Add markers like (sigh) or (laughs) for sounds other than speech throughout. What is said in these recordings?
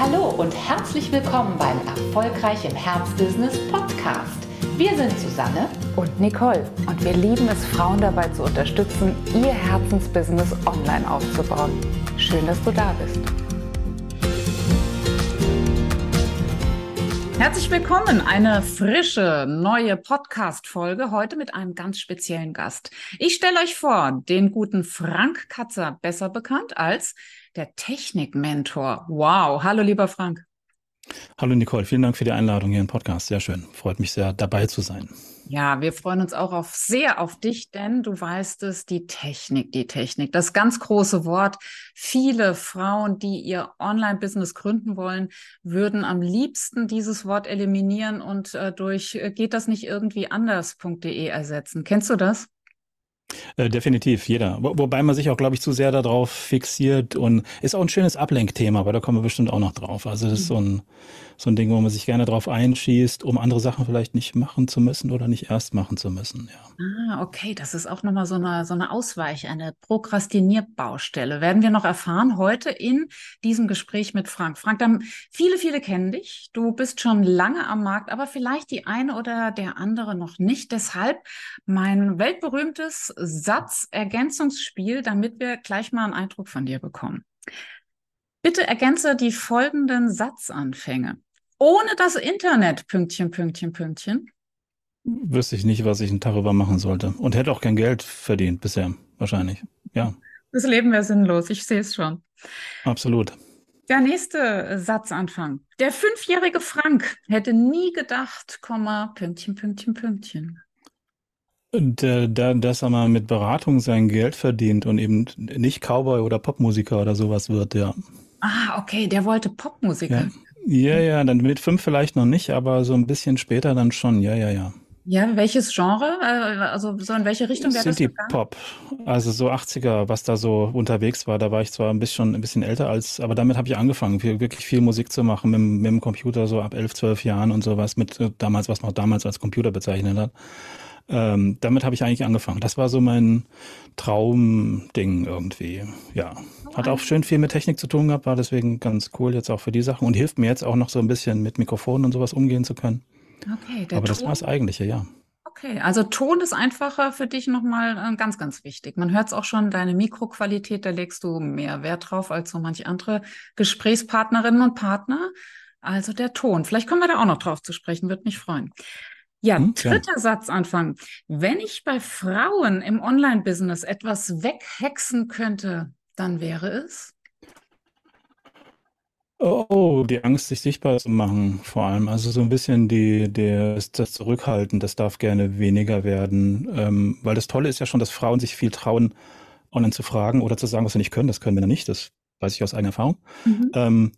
Hallo und herzlich willkommen beim Erfolgreich im Herzbusiness Podcast. Wir sind Susanne und Nicole und wir lieben es, Frauen dabei zu unterstützen, ihr Herzensbusiness online aufzubauen. Schön, dass du da bist. Herzlich willkommen, eine frische neue Podcast-Folge heute mit einem ganz speziellen Gast. Ich stelle euch vor, den guten Frank Katzer, besser bekannt als der Technikmentor. Wow, hallo lieber Frank. Hallo Nicole, vielen Dank für die Einladung hier im Podcast. Sehr schön, freut mich sehr dabei zu sein. Ja, wir freuen uns auch auf sehr auf dich, denn du weißt es, die Technik, die Technik, das ganz große Wort. Viele Frauen, die ihr Online-Business gründen wollen, würden am liebsten dieses Wort eliminieren und äh, durch äh, geht das nicht irgendwie anders.de ersetzen. Kennst du das? Äh, definitiv, jeder. Wo, wobei man sich auch, glaube ich, zu sehr darauf fixiert und ist auch ein schönes Ablenkthema, aber da kommen wir bestimmt auch noch drauf. Also das ist so ein, so ein Ding, wo man sich gerne drauf einschießt, um andere Sachen vielleicht nicht machen zu müssen oder nicht erst machen zu müssen. Ja. Ah, okay, das ist auch nochmal so eine, so eine Ausweich, eine Prokrastinierbaustelle. Werden wir noch erfahren heute in diesem Gespräch mit Frank. Frank, dann viele, viele kennen dich. Du bist schon lange am Markt, aber vielleicht die eine oder der andere noch nicht. Deshalb mein weltberühmtes Satzergänzungsspiel, damit wir gleich mal einen Eindruck von dir bekommen. Bitte ergänze die folgenden Satzanfänge ohne das Internet, Pünktchen, Pünktchen, Pünktchen? Wüsste ich nicht, was ich einen Tag über machen sollte. Und hätte auch kein Geld verdient bisher, wahrscheinlich. Ja. Das Leben wäre sinnlos, ich sehe es schon. Absolut. Der nächste Satzanfang. Der fünfjährige Frank hätte nie gedacht, Komma, Pünktchen, Pünktchen, Pünktchen. Dass er mal mit Beratung sein Geld verdient und eben nicht Cowboy oder Popmusiker oder sowas wird, ja. Ah, okay, der wollte Popmusiker. Ja. Ja, ja, dann mit fünf vielleicht noch nicht, aber so ein bisschen später dann schon. Ja, ja, ja. Ja, welches Genre? Äh, also so in welche Richtung wäre das City Pop. Also so 80er, was da so unterwegs war. Da war ich zwar ein bisschen, ein bisschen älter als, aber damit habe ich angefangen, wirklich viel Musik zu machen mit, mit dem Computer, so ab elf, zwölf Jahren und sowas, mit äh, damals, was man damals als Computer bezeichnet hat. Ähm, damit habe ich eigentlich angefangen. Das war so mein Traumding irgendwie. Ja. Hat auch schön viel mit Technik zu tun gehabt, war deswegen ganz cool jetzt auch für die Sachen und hilft mir jetzt auch noch so ein bisschen mit Mikrofonen und sowas umgehen zu können. Okay, der Aber das war das Eigentliche, ja. Okay, also Ton ist einfacher für dich nochmal äh, ganz, ganz wichtig. Man hört es auch schon, deine Mikroqualität, da legst du mehr Wert drauf als so manche andere Gesprächspartnerinnen und Partner. Also der Ton. Vielleicht kommen wir da auch noch drauf zu sprechen, würde mich freuen. Ja, hm, dritter. Satz anfangen. Wenn ich bei Frauen im Online-Business etwas weghexen könnte, dann wäre es? Oh, die Angst, sich sichtbar zu machen, vor allem. Also so ein bisschen die, der, das Zurückhalten, das darf gerne weniger werden. Ähm, weil das Tolle ist ja schon, dass Frauen sich viel trauen, online zu fragen oder zu sagen, was sie nicht können. Das können wir noch nicht. Das weiß ich aus eigener Erfahrung. Mhm. Ähm,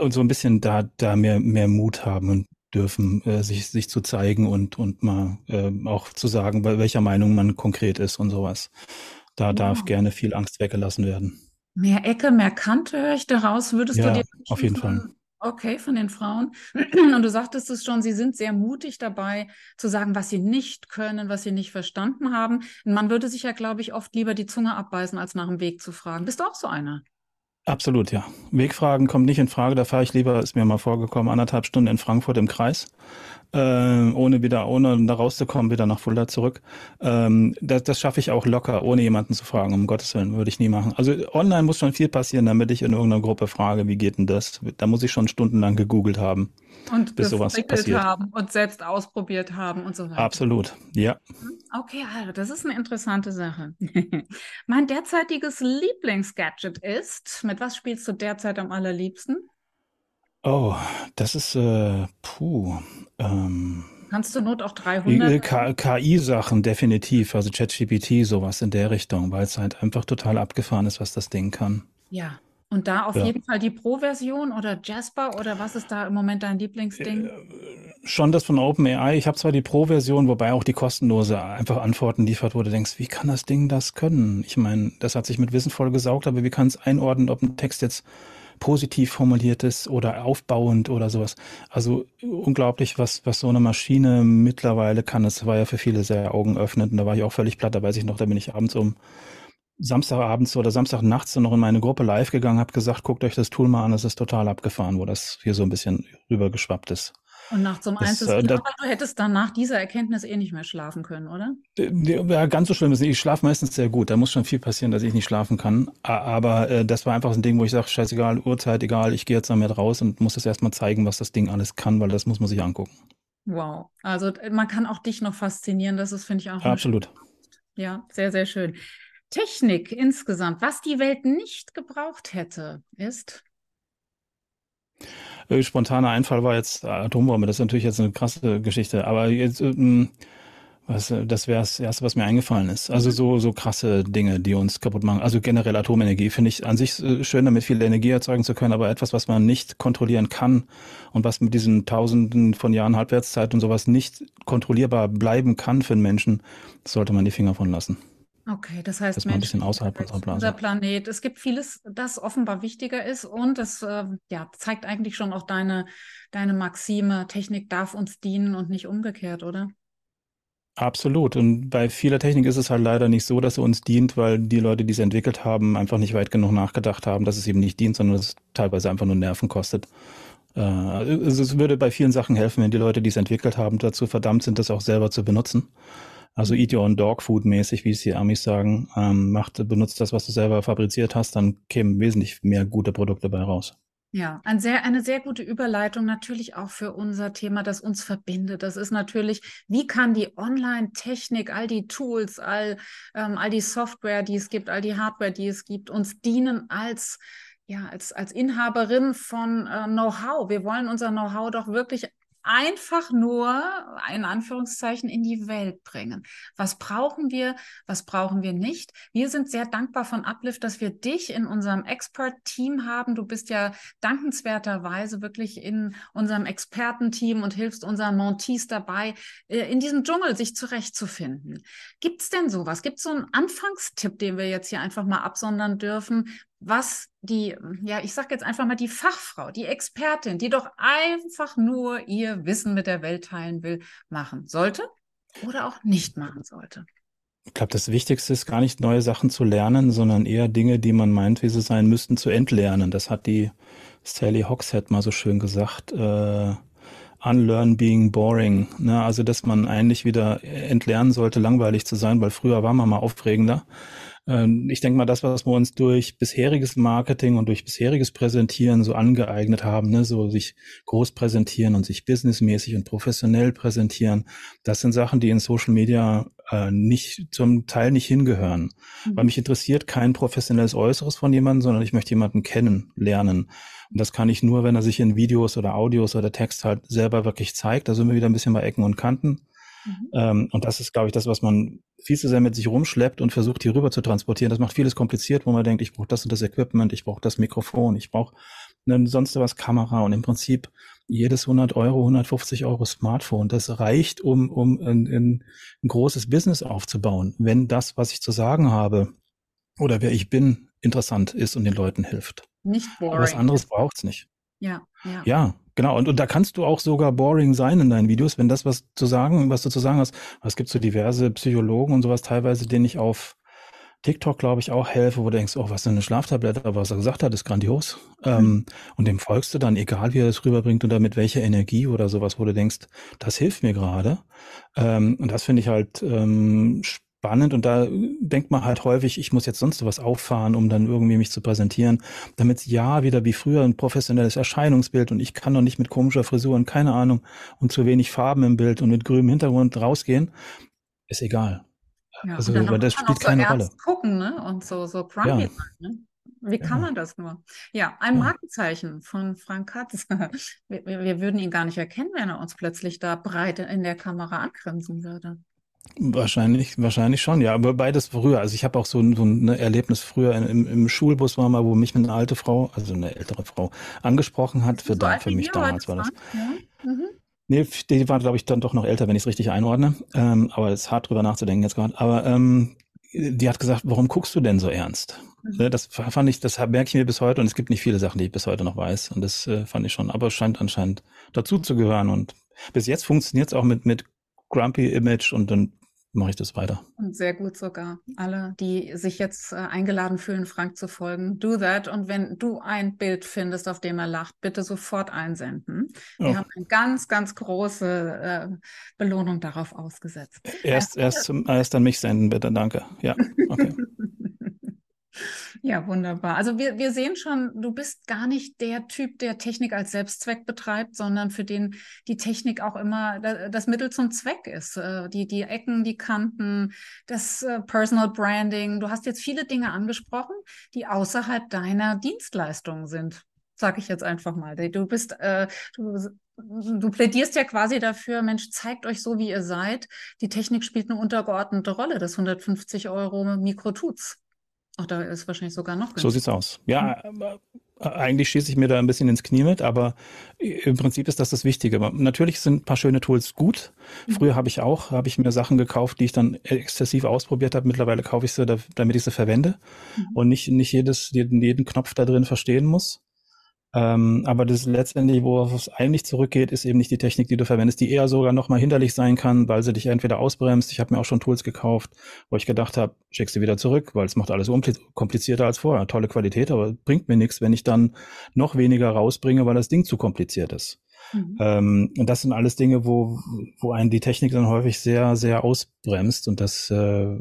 und so ein bisschen da, da mehr, mehr Mut haben und dürfen, äh, sich, sich zu zeigen und, und mal äh, auch zu sagen, bei welcher Meinung man konkret ist und sowas. Da ja. darf gerne viel Angst weggelassen werden. Mehr Ecke, mehr Kante höre ich daraus. Würdest ja, du dir auf jeden von, Fall. Okay, von den Frauen. (clears throat) Und du sagtest es schon, sie sind sehr mutig dabei, zu sagen, was sie nicht können, was sie nicht verstanden haben. Man würde sich ja, glaube ich, oft lieber die Zunge abbeißen, als nach dem Weg zu fragen. Bist du auch so einer? Absolut, ja. Wegfragen kommt nicht in Frage. Da fahre ich lieber, ist mir mal vorgekommen, anderthalb Stunden in Frankfurt im Kreis, äh, ohne wieder, ohne da rauszukommen, wieder nach Fulda zurück. Ähm, das, das schaffe ich auch locker, ohne jemanden zu fragen. Um Gottes Willen würde ich nie machen. Also online muss schon viel passieren, damit ich in irgendeiner Gruppe frage, wie geht denn das? Da muss ich schon stundenlang gegoogelt haben und bis sowas passiert. haben und selbst ausprobiert haben und so weiter. Absolut, ja. Okay, also das ist eine interessante Sache. (laughs) mein derzeitiges Lieblingsgadget ist, mit was spielst du derzeit am allerliebsten? Oh, das ist, äh, puh, ähm, Kannst du Not auch 300? KI-Sachen, definitiv. Also ChatGPT, sowas in der Richtung, weil es halt einfach total abgefahren ist, was das Ding kann. Ja, und da auf ja. jeden Fall die Pro-Version oder Jasper oder was ist da im Moment dein Lieblingsding? Äh, schon das von OpenAI. Ich habe zwar die Pro-Version, wobei auch die kostenlose einfach Antworten liefert, wo du denkst, wie kann das Ding das können? Ich meine, das hat sich mit Wissen voll gesaugt, aber wie kann es einordnen, ob ein Text jetzt positiv formuliert ist oder aufbauend oder sowas. Also unglaublich, was, was so eine Maschine mittlerweile kann. Es war ja für viele sehr augenöffnend und da war ich auch völlig platt. Da weiß ich noch, da bin ich abends um Samstagabends oder Samstagnachts noch in meine Gruppe live gegangen, habe gesagt, guckt euch das Tool mal an, das ist total abgefahren, wo das hier so ein bisschen rübergeschwappt ist. Und nach so einem Einzelnen, äh, du hättest dann nach dieser Erkenntnis eh nicht mehr schlafen können, oder? Ja, ganz so schlimm ist nicht. Ich schlafe meistens sehr gut. Da muss schon viel passieren, dass ich nicht schlafen kann. Aber äh, das war einfach so ein Ding, wo ich sage, scheißegal, Uhrzeit, egal, ich gehe jetzt damit raus und muss das erstmal zeigen, was das Ding alles kann, weil das muss man sich angucken. Wow. Also man kann auch dich noch faszinieren. Das ist, finde ich, auch. Absolut. Ja, sehr, sehr schön. Technik insgesamt, was die Welt nicht gebraucht hätte, ist äh, spontaner Einfall war jetzt Atombombe. Das ist natürlich jetzt eine krasse Geschichte. Aber jetzt, ähm, was, das wäre das Erste, was mir eingefallen ist. Also so, so krasse Dinge, die uns kaputt machen. Also generell Atomenergie finde ich an sich äh, schön, damit viel Energie erzeugen zu können, aber etwas, was man nicht kontrollieren kann und was mit diesen Tausenden von Jahren Halbwertszeit und sowas nicht kontrollierbar bleiben kann für einen Menschen, sollte man die Finger von lassen. Okay, das heißt, das ist ein bisschen außerhalb unserer Blase. Unser Planet. Es gibt vieles, das offenbar wichtiger ist und das äh, ja, zeigt eigentlich schon auch deine, deine Maxime, Technik darf uns dienen und nicht umgekehrt, oder? Absolut. Und bei vieler Technik ist es halt leider nicht so, dass sie uns dient, weil die Leute, die es entwickelt haben, einfach nicht weit genug nachgedacht haben, dass es eben nicht dient, sondern dass es teilweise einfach nur Nerven kostet. Äh, es würde bei vielen Sachen helfen, wenn die Leute, die es entwickelt haben, dazu verdammt sind, das auch selber zu benutzen. Also Eat Your Own Dog Food mäßig, wie es die Amis sagen, ähm, macht, benutzt das, was du selber fabriziert hast, dann kämen wesentlich mehr gute Produkte dabei raus. Ja, ein sehr, eine sehr gute Überleitung natürlich auch für unser Thema, das uns verbindet. Das ist natürlich, wie kann die Online-Technik, all die Tools, all, ähm, all die Software, die es gibt, all die Hardware, die es gibt, uns dienen als ja, als, als Inhaberin von äh, Know-how. Wir wollen unser Know-how doch wirklich einfach nur, in Anführungszeichen, in die Welt bringen. Was brauchen wir, was brauchen wir nicht? Wir sind sehr dankbar von Uplift, dass wir dich in unserem Expert-Team haben. Du bist ja dankenswerterweise wirklich in unserem Expertenteam und hilfst unseren Montees dabei, äh, in diesem Dschungel sich zurechtzufinden. Gibt es denn sowas? Gibt es so einen Anfangstipp, den wir jetzt hier einfach mal absondern dürfen, was die, ja, ich sage jetzt einfach mal die Fachfrau, die Expertin, die doch einfach nur ihr Wissen mit der Welt teilen will, machen sollte oder auch nicht machen sollte. Ich glaube, das Wichtigste ist gar nicht neue Sachen zu lernen, sondern eher Dinge, die man meint, wie sie sein müssten, zu entlernen. Das hat die Sally Hogshead mal so schön gesagt. Äh, Unlearn being boring. Ne? Also, dass man eigentlich wieder entlernen sollte, langweilig zu sein, weil früher war man mal aufregender. Ähm, ich denke mal, das, was wir uns durch bisheriges Marketing und durch bisheriges Präsentieren so angeeignet haben, ne, so sich groß präsentieren und sich businessmäßig und professionell präsentieren, das sind Sachen, die in Social Media äh, nicht zum Teil nicht hingehören. Mhm. Weil mich interessiert kein professionelles Äußeres von jemandem, sondern ich möchte jemanden kennen, lernen. Und das kann ich nur, wenn er sich in Videos oder Audios oder Text halt selber wirklich zeigt. Da sind wir wieder ein bisschen bei Ecken und Kanten. Mhm. Ähm, und das ist, glaube ich, das, was man viel zu sehr mit sich rumschleppt und versucht, hier rüber zu transportieren. Das macht vieles kompliziert, wo man denkt, ich brauche das und das Equipment, ich brauche das Mikrofon, ich brauche eine sonst was Kamera und im Prinzip jedes 100 Euro, 150 Euro Smartphone, das reicht, um, um ein, ein, ein großes Business aufzubauen, wenn das, was ich zu sagen habe oder wer ich bin, interessant ist und den Leuten hilft. Nicht boring. was anderes braucht's nicht. Ja, ja. Ja, genau. Und, und da kannst du auch sogar boring sein in deinen Videos, wenn das, was zu sagen, was du zu sagen hast. Es gibt so diverse Psychologen und sowas teilweise, denen ich auf TikTok, glaube ich, auch helfe, wo du denkst, oh, was ist eine Schlaftablette, aber was er gesagt hat, ist grandios. Mhm. Ähm, und dem folgst du dann, egal wie er das rüberbringt und mit welcher Energie oder sowas, wo du denkst, das hilft mir gerade. Ähm, und das finde ich halt ähm, spannend und da denkt man halt häufig, ich muss jetzt sonst was auffahren, um dann irgendwie mich zu präsentieren, damit ja wieder wie früher ein professionelles Erscheinungsbild und ich kann doch nicht mit komischer Frisur und keine Ahnung und zu wenig Farben im Bild und mit grünem Hintergrund rausgehen, ist egal. Ja, also, weil das spielt keine so Rolle. gucken, ne? Und so, so grumpy ja. ne? Wie kann ja. man das nur? Ja, ein Markenzeichen von Frank Katz. (laughs) Wir, wir, würden ihn gar nicht erkennen, wenn er uns plötzlich da breit in der Kamera angrinsen würde. Wahrscheinlich, wahrscheinlich schon, ja, aber beides früher. Also ich habe auch so ein, so ein Erlebnis früher im, im Schulbus war mal, wo mich eine alte Frau, also eine ältere Frau, angesprochen hat. Für, so da, für mich damals war das. Ja. Mhm. Nee, die war, glaube ich, dann doch noch älter, wenn ich es richtig einordne. Ähm, aber es ist hart drüber nachzudenken jetzt gerade. Aber ähm, die hat gesagt, warum guckst du denn so ernst? Mhm. Ne, das fand ich, das merke ich mir bis heute und es gibt nicht viele Sachen, die ich bis heute noch weiß. Und das äh, fand ich schon, aber es scheint anscheinend dazu zu gehören. Und bis jetzt funktioniert es auch mit, mit Grumpy Image und dann mache ich das weiter. Und sehr gut sogar. Alle, die sich jetzt äh, eingeladen fühlen, Frank zu folgen, do that. Und wenn du ein Bild findest, auf dem er lacht, bitte sofort einsenden. Wir oh. haben eine ganz, ganz große äh, Belohnung darauf ausgesetzt. Erst, erst, erst an mich senden, bitte. Danke. Ja, okay. (laughs) Ja, wunderbar. Also wir, wir sehen schon, du bist gar nicht der Typ, der Technik als Selbstzweck betreibt, sondern für den die Technik auch immer das Mittel zum Zweck ist. Äh, die, die Ecken, die Kanten, das äh, Personal Branding. Du hast jetzt viele Dinge angesprochen, die außerhalb deiner Dienstleistungen sind. Sag ich jetzt einfach mal. Du bist, äh, du, du plädierst ja quasi dafür, Mensch, zeigt euch so, wie ihr seid. Die Technik spielt eine untergeordnete Rolle. Das 150 Euro Mikro tut's. Ach, da ist wahrscheinlich sogar noch günstiger. So sieht's aus. Ja, hm. eigentlich schieße ich mir da ein bisschen ins Knie mit, aber im Prinzip ist das das Wichtige. Natürlich sind ein paar schöne Tools gut. Mhm. Früher habe ich auch, habe ich mir Sachen gekauft, die ich dann exzessiv ausprobiert habe. Mittlerweile kaufe ich sie, damit ich sie verwende mhm. und nicht, nicht jedes, jeden, jeden Knopf da drin verstehen muss. Ähm, aber das letztendlich, wo es eigentlich zurückgeht, ist eben nicht die Technik, die du verwendest, die eher sogar nochmal hinderlich sein kann, weil sie dich entweder ausbremst. Ich habe mir auch schon Tools gekauft, wo ich gedacht habe, schick sie wieder zurück, weil es macht alles komplizierter als vorher. Tolle Qualität, aber bringt mir nichts, wenn ich dann noch weniger rausbringe, weil das Ding zu kompliziert ist. Mhm. Ähm, und das sind alles Dinge, wo, wo einen die Technik dann häufig sehr, sehr ausbremst. Und das, äh,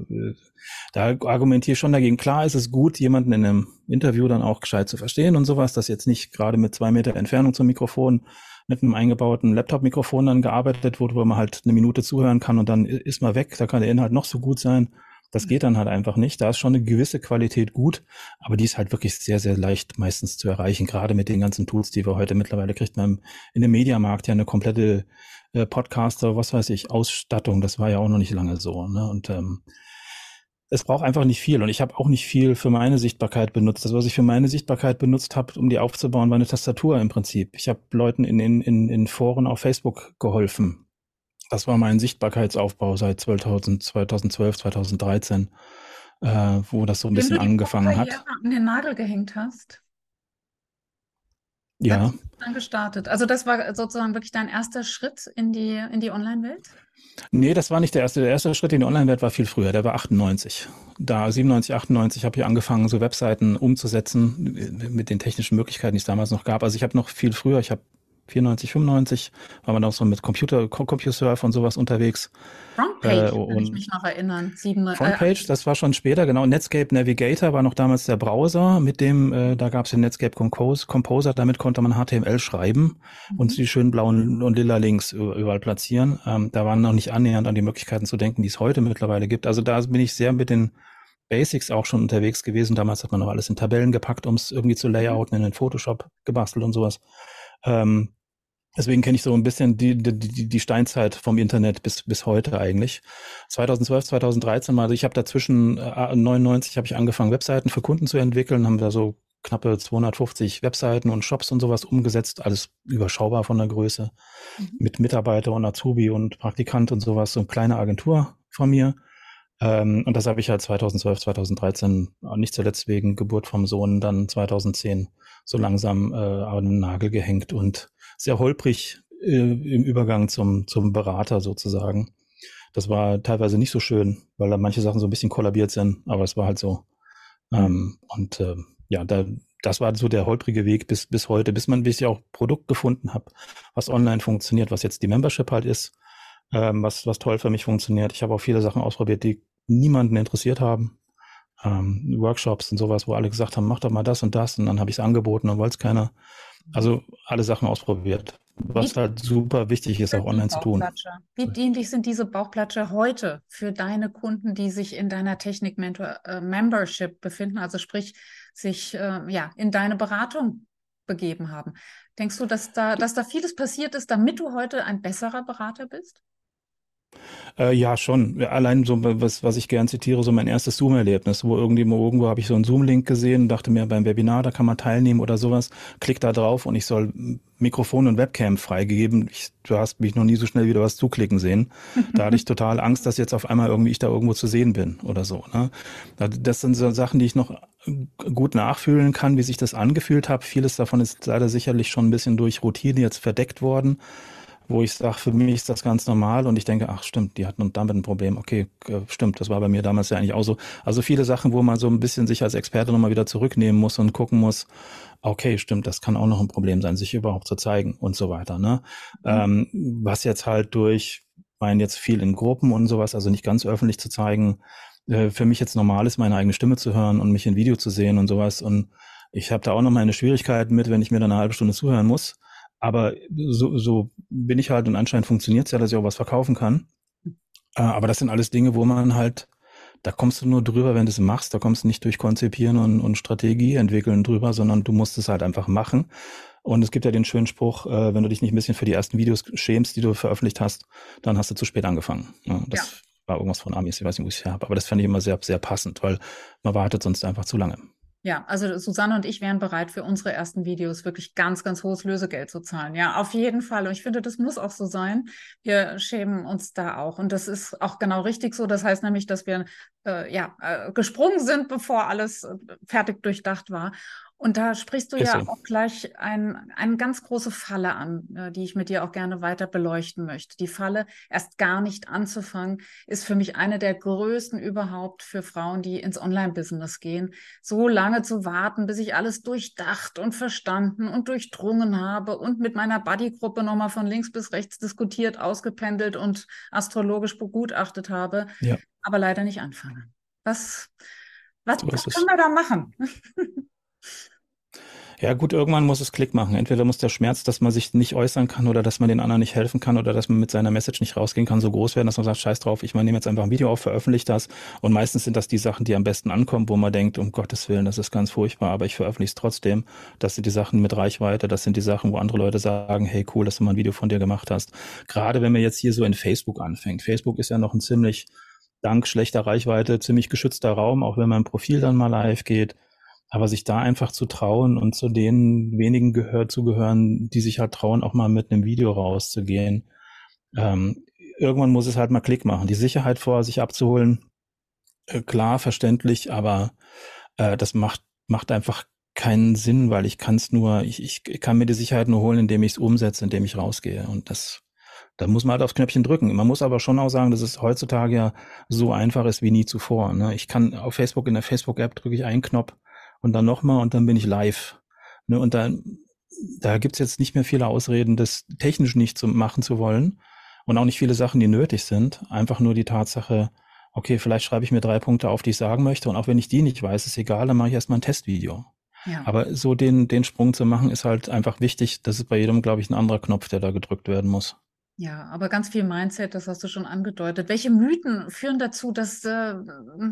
da argumentiere ich schon dagegen. Klar ist es gut, jemanden in einem Interview dann auch gescheit zu verstehen und sowas, dass jetzt nicht gerade mit zwei Meter Entfernung zum Mikrofon mit einem eingebauten Laptop-Mikrofon dann gearbeitet wurde, wo man halt eine Minute zuhören kann und dann ist man weg. Da kann der Inhalt noch so gut sein. Das geht dann halt einfach nicht. Da ist schon eine gewisse Qualität gut, aber die ist halt wirklich sehr, sehr leicht meistens zu erreichen. Gerade mit den ganzen Tools, die wir heute mittlerweile kriegt man in dem Mediamarkt ja eine komplette äh, Podcaster, was weiß ich, Ausstattung. Das war ja auch noch nicht lange so. Ne? Und ähm, es braucht einfach nicht viel. Und ich habe auch nicht viel für meine Sichtbarkeit benutzt. Das, was ich für meine Sichtbarkeit benutzt habe, um die aufzubauen, war eine Tastatur im Prinzip. Ich habe Leuten in, in, in, in Foren auf Facebook geholfen das war mein Sichtbarkeitsaufbau seit 2012, 2013, äh, wo das so ein Wenn bisschen angefangen hat. an den Nagel gehängt hast. Ja. Dann gestartet. Also das war sozusagen wirklich dein erster Schritt in die, in die Online-Welt? Nee, das war nicht der erste. Der erste Schritt in die Online-Welt war viel früher. Der war 98. Da 97, 98 habe ich angefangen, so Webseiten umzusetzen mit den technischen Möglichkeiten, die es damals noch gab. Also ich habe noch viel früher, ich habe 94, 95 war man auch so mit Computer, CompuServe und sowas unterwegs. Frontpage, äh, kann ich mich noch erinnern. Sieben, Frontpage, äh, das war schon später, genau. Netscape Navigator war noch damals der Browser, mit dem, äh, da gab es den Netscape Compose, Composer, damit konnte man HTML schreiben mhm. und die schönen blauen und lila Links überall platzieren. Ähm, da waren noch nicht annähernd an die Möglichkeiten zu denken, die es heute mittlerweile gibt. Also da bin ich sehr mit den Basics auch schon unterwegs gewesen. Damals hat man noch alles in Tabellen gepackt, um es irgendwie zu layouten, in den Photoshop gebastelt und sowas. Ähm, deswegen kenne ich so ein bisschen die, die, die Steinzeit vom Internet bis, bis heute eigentlich. 2012, 2013 mal, also ich habe dazwischen äh, 99 habe ich angefangen, Webseiten für Kunden zu entwickeln, haben da so knappe 250 Webseiten und Shops und sowas umgesetzt, alles überschaubar von der Größe, mhm. mit Mitarbeiter und Azubi und Praktikant und sowas, so eine kleine Agentur von mir. Ähm, und das habe ich halt 2012, 2013, nicht zuletzt wegen Geburt vom Sohn, dann 2010 so langsam äh, an den Nagel gehängt und sehr holprig äh, im Übergang zum, zum Berater sozusagen. Das war teilweise nicht so schön, weil da manche Sachen so ein bisschen kollabiert sind, aber es war halt so. Mhm. Ähm, und äh, ja, da, das war so der holprige Weg bis, bis heute, bis man, bis ich auch Produkt gefunden habe, was online funktioniert, was jetzt die Membership halt ist, ähm, was, was toll für mich funktioniert. Ich habe auch viele Sachen ausprobiert, die niemanden interessiert haben ähm, Workshops und sowas, wo alle gesagt haben, mach doch mal das und das und dann habe ich es angeboten und wollte es keiner. Also alle Sachen ausprobiert. Was Wie halt super wichtig ist, auch online zu tun. Wie dienlich sind diese Bauchplatsche heute für deine Kunden, die sich in deiner Technik-Mentor-Membership äh, befinden, also sprich, sich äh, ja, in deine Beratung begeben haben? Denkst du, dass da, dass da vieles passiert ist, damit du heute ein besserer Berater bist? Äh, ja, schon. Allein so, was, was ich gern zitiere, so mein erstes Zoom-Erlebnis, wo irgendwo, irgendwo habe ich so einen Zoom-Link gesehen, dachte mir beim Webinar, da kann man teilnehmen oder sowas, klick da drauf und ich soll Mikrofon und Webcam freigegeben. Ich, du hast mich noch nie so schnell wieder was zuklicken sehen. Da hatte ich (laughs) total Angst, dass jetzt auf einmal irgendwie ich da irgendwo zu sehen bin oder so. Ne? Das sind so Sachen, die ich noch gut nachfühlen kann, wie sich das angefühlt hat. Vieles davon ist leider sicherlich schon ein bisschen durch Routine jetzt verdeckt worden. Wo ich sage, für mich ist das ganz normal und ich denke, ach stimmt, die hatten damit ein Problem. Okay, stimmt, das war bei mir damals ja eigentlich auch so. Also viele Sachen, wo man so ein bisschen sich als Experte nochmal wieder zurücknehmen muss und gucken muss, okay, stimmt, das kann auch noch ein Problem sein, sich überhaupt zu zeigen und so weiter. Ne? Mhm. Ähm, was jetzt halt durch, meinen jetzt viel in Gruppen und sowas, also nicht ganz öffentlich zu zeigen, äh, für mich jetzt normal ist, meine eigene Stimme zu hören und mich in Video zu sehen und sowas. Und ich habe da auch noch meine Schwierigkeiten mit, wenn ich mir dann eine halbe Stunde zuhören muss. Aber so, so bin ich halt und anscheinend funktioniert es ja, dass ich auch was verkaufen kann. Äh, aber das sind alles Dinge, wo man halt, da kommst du nur drüber, wenn du es machst. Da kommst du nicht durch Konzipieren und, und Strategie entwickeln drüber, sondern du musst es halt einfach machen. Und es gibt ja den schönen Spruch, äh, wenn du dich nicht ein bisschen für die ersten Videos schämst, die du veröffentlicht hast, dann hast du zu spät angefangen. Ja, das ja. war irgendwas von Amis, ich weiß nicht, wo ich es habe. Aber das fand ich immer sehr, sehr passend, weil man wartet sonst einfach zu lange. Ja, also Susanne und ich wären bereit, für unsere ersten Videos wirklich ganz, ganz hohes Lösegeld zu zahlen. Ja, auf jeden Fall. Und ich finde, das muss auch so sein. Wir schämen uns da auch. Und das ist auch genau richtig so. Das heißt nämlich, dass wir äh, ja, äh, gesprungen sind, bevor alles äh, fertig durchdacht war. Und da sprichst du ja auch gleich ein, eine ganz große Falle an, äh, die ich mit dir auch gerne weiter beleuchten möchte. Die Falle, erst gar nicht anzufangen, ist für mich eine der größten überhaupt für Frauen, die ins Online-Business gehen. So lange zu warten, bis ich alles durchdacht und verstanden und durchdrungen habe und mit meiner Buddy-Gruppe nochmal von links bis rechts diskutiert, ausgependelt und astrologisch begutachtet habe, ja. aber leider nicht anfangen. Was, was, so was können wir da machen? (laughs) Ja, gut, irgendwann muss es Klick machen. Entweder muss der Schmerz, dass man sich nicht äußern kann oder dass man den anderen nicht helfen kann oder dass man mit seiner Message nicht rausgehen kann, so groß werden, dass man sagt, scheiß drauf, ich nehme jetzt einfach ein Video auf, veröffentliche das. Und meistens sind das die Sachen, die am besten ankommen, wo man denkt, um Gottes Willen, das ist ganz furchtbar, aber ich veröffentliche es trotzdem. Das sind die Sachen mit Reichweite, das sind die Sachen, wo andere Leute sagen, hey, cool, dass du mal ein Video von dir gemacht hast. Gerade wenn man jetzt hier so in Facebook anfängt. Facebook ist ja noch ein ziemlich dank schlechter Reichweite ziemlich geschützter Raum, auch wenn mein Profil dann mal live geht. Aber sich da einfach zu trauen und zu den wenigen gehört zugehören, die sich halt trauen, auch mal mit einem Video rauszugehen. Ähm, irgendwann muss es halt mal Klick machen. Die Sicherheit vor sich abzuholen, äh, klar, verständlich, aber äh, das macht, macht einfach keinen Sinn, weil ich kann es nur, ich, ich kann mir die Sicherheit nur holen, indem ich es umsetze, indem ich rausgehe. Und das, da muss man halt aufs Knöpfchen drücken. Man muss aber schon auch sagen, dass es heutzutage ja so einfach ist wie nie zuvor. Ne? Ich kann auf Facebook, in der Facebook-App drücke ich einen Knopf und dann nochmal und dann bin ich live. Ne, und dann, da gibt's jetzt nicht mehr viele Ausreden, das technisch nicht zu machen zu wollen und auch nicht viele Sachen, die nötig sind. Einfach nur die Tatsache, okay, vielleicht schreibe ich mir drei Punkte auf, die ich sagen möchte und auch wenn ich die nicht weiß, ist egal, dann mache ich erstmal ein Testvideo. Ja. Aber so den, den Sprung zu machen, ist halt einfach wichtig. Das ist bei jedem, glaube ich, ein anderer Knopf, der da gedrückt werden muss. Ja, aber ganz viel Mindset, das hast du schon angedeutet. Welche Mythen führen dazu, dass, äh,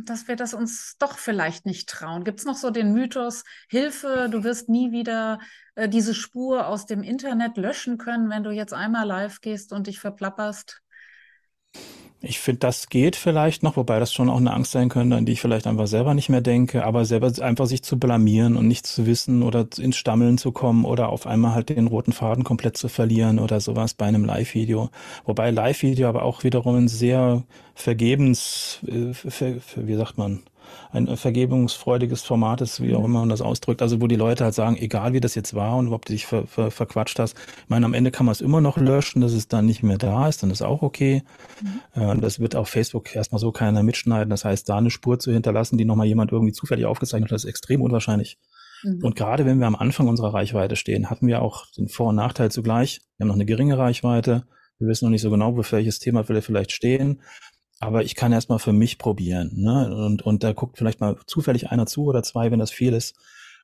dass wir das uns doch vielleicht nicht trauen? Gibt es noch so den Mythos, Hilfe, du wirst nie wieder äh, diese Spur aus dem Internet löschen können, wenn du jetzt einmal live gehst und dich verplapperst? Ich finde, das geht vielleicht noch, wobei das schon auch eine Angst sein könnte, an die ich vielleicht einfach selber nicht mehr denke, aber selber einfach sich zu blamieren und nicht zu wissen oder ins Stammeln zu kommen oder auf einmal halt den roten Faden komplett zu verlieren oder sowas bei einem Live-Video. Wobei Live-Video aber auch wiederum ein sehr vergebens, äh, wie sagt man, ein vergebungsfreudiges Format ist, wie auch mhm. immer man das ausdrückt, also wo die Leute halt sagen, egal wie das jetzt war und ob du dich ver, ver, verquatscht hast, ich meine, am Ende kann man es immer noch löschen, dass es dann nicht mehr da ist, dann ist auch okay. Mhm. Äh, das wird auf Facebook erstmal so keiner mitschneiden, das heißt, da eine Spur zu hinterlassen, die nochmal jemand irgendwie zufällig aufgezeichnet hat, ist extrem unwahrscheinlich. Mhm. Und gerade wenn wir am Anfang unserer Reichweite stehen, hatten wir auch den Vor- und Nachteil zugleich. Wir haben noch eine geringe Reichweite. Wir wissen noch nicht so genau, für welches Thema wir vielleicht stehen aber ich kann erstmal für mich probieren. Ne? Und, und da guckt vielleicht mal zufällig einer zu oder zwei, wenn das viel ist.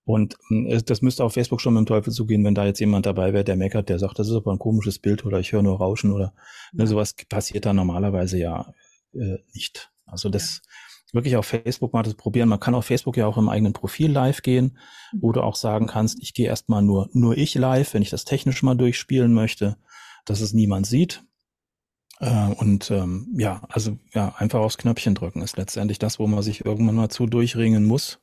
Und hm, das müsste auf Facebook schon mit dem Teufel zugehen, wenn da jetzt jemand dabei wäre, der meckert, der sagt, das ist aber ein komisches Bild oder ich höre nur Rauschen oder ne, sowas passiert da normalerweise ja äh, nicht. Also das ja. wirklich auf Facebook mal das probieren. Man kann auf Facebook ja auch im eigenen Profil live gehen, wo du auch sagen kannst, ich gehe erstmal nur, nur ich live, wenn ich das technisch mal durchspielen möchte, dass es niemand sieht. Äh, und ähm, ja, also ja, einfach aufs Knöpfchen drücken ist letztendlich das, wo man sich irgendwann mal zu durchringen muss,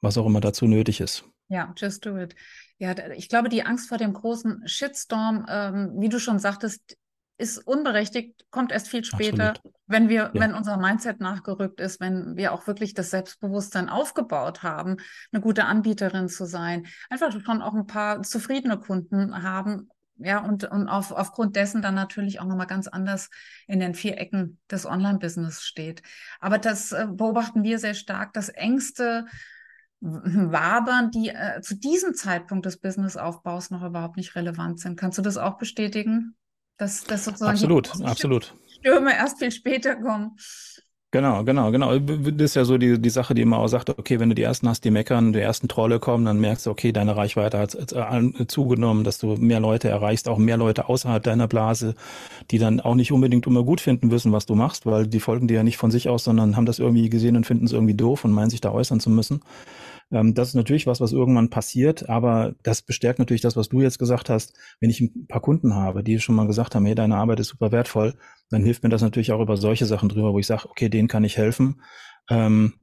was auch immer dazu nötig ist. Ja, just do it. Ja, ich glaube, die Angst vor dem großen Shitstorm, ähm, wie du schon sagtest, ist unberechtigt, kommt erst viel später, Absolut. wenn wir, ja. wenn unser Mindset nachgerückt ist, wenn wir auch wirklich das Selbstbewusstsein aufgebaut haben, eine gute Anbieterin zu sein, einfach schon auch ein paar zufriedene Kunden haben ja, und, und auf, aufgrund dessen dann natürlich auch nochmal ganz anders in den vier Ecken des Online-Business steht. Aber das äh, beobachten wir sehr stark, dass Ängste wabern, die äh, zu diesem Zeitpunkt des Businessaufbaus noch überhaupt nicht relevant sind. Kannst du das auch bestätigen? Dass, dass sozusagen absolut, absolut. Stürme erst viel später kommen. Genau, genau, genau. Das ist ja so die, die Sache, die immer auch sagt, okay, wenn du die ersten hast, die meckern, die ersten Trolle kommen, dann merkst du, okay, deine Reichweite hat äh, zugenommen, dass du mehr Leute erreichst, auch mehr Leute außerhalb deiner Blase, die dann auch nicht unbedingt immer gut finden wissen, was du machst, weil die folgen dir ja nicht von sich aus, sondern haben das irgendwie gesehen und finden es irgendwie doof und meinen sich da äußern zu müssen. Ähm, das ist natürlich was, was irgendwann passiert, aber das bestärkt natürlich das, was du jetzt gesagt hast. Wenn ich ein paar Kunden habe, die schon mal gesagt haben, hey, deine Arbeit ist super wertvoll, dann hilft mir das natürlich auch über solche Sachen drüber, wo ich sage, okay, denen kann ich helfen. Ähm,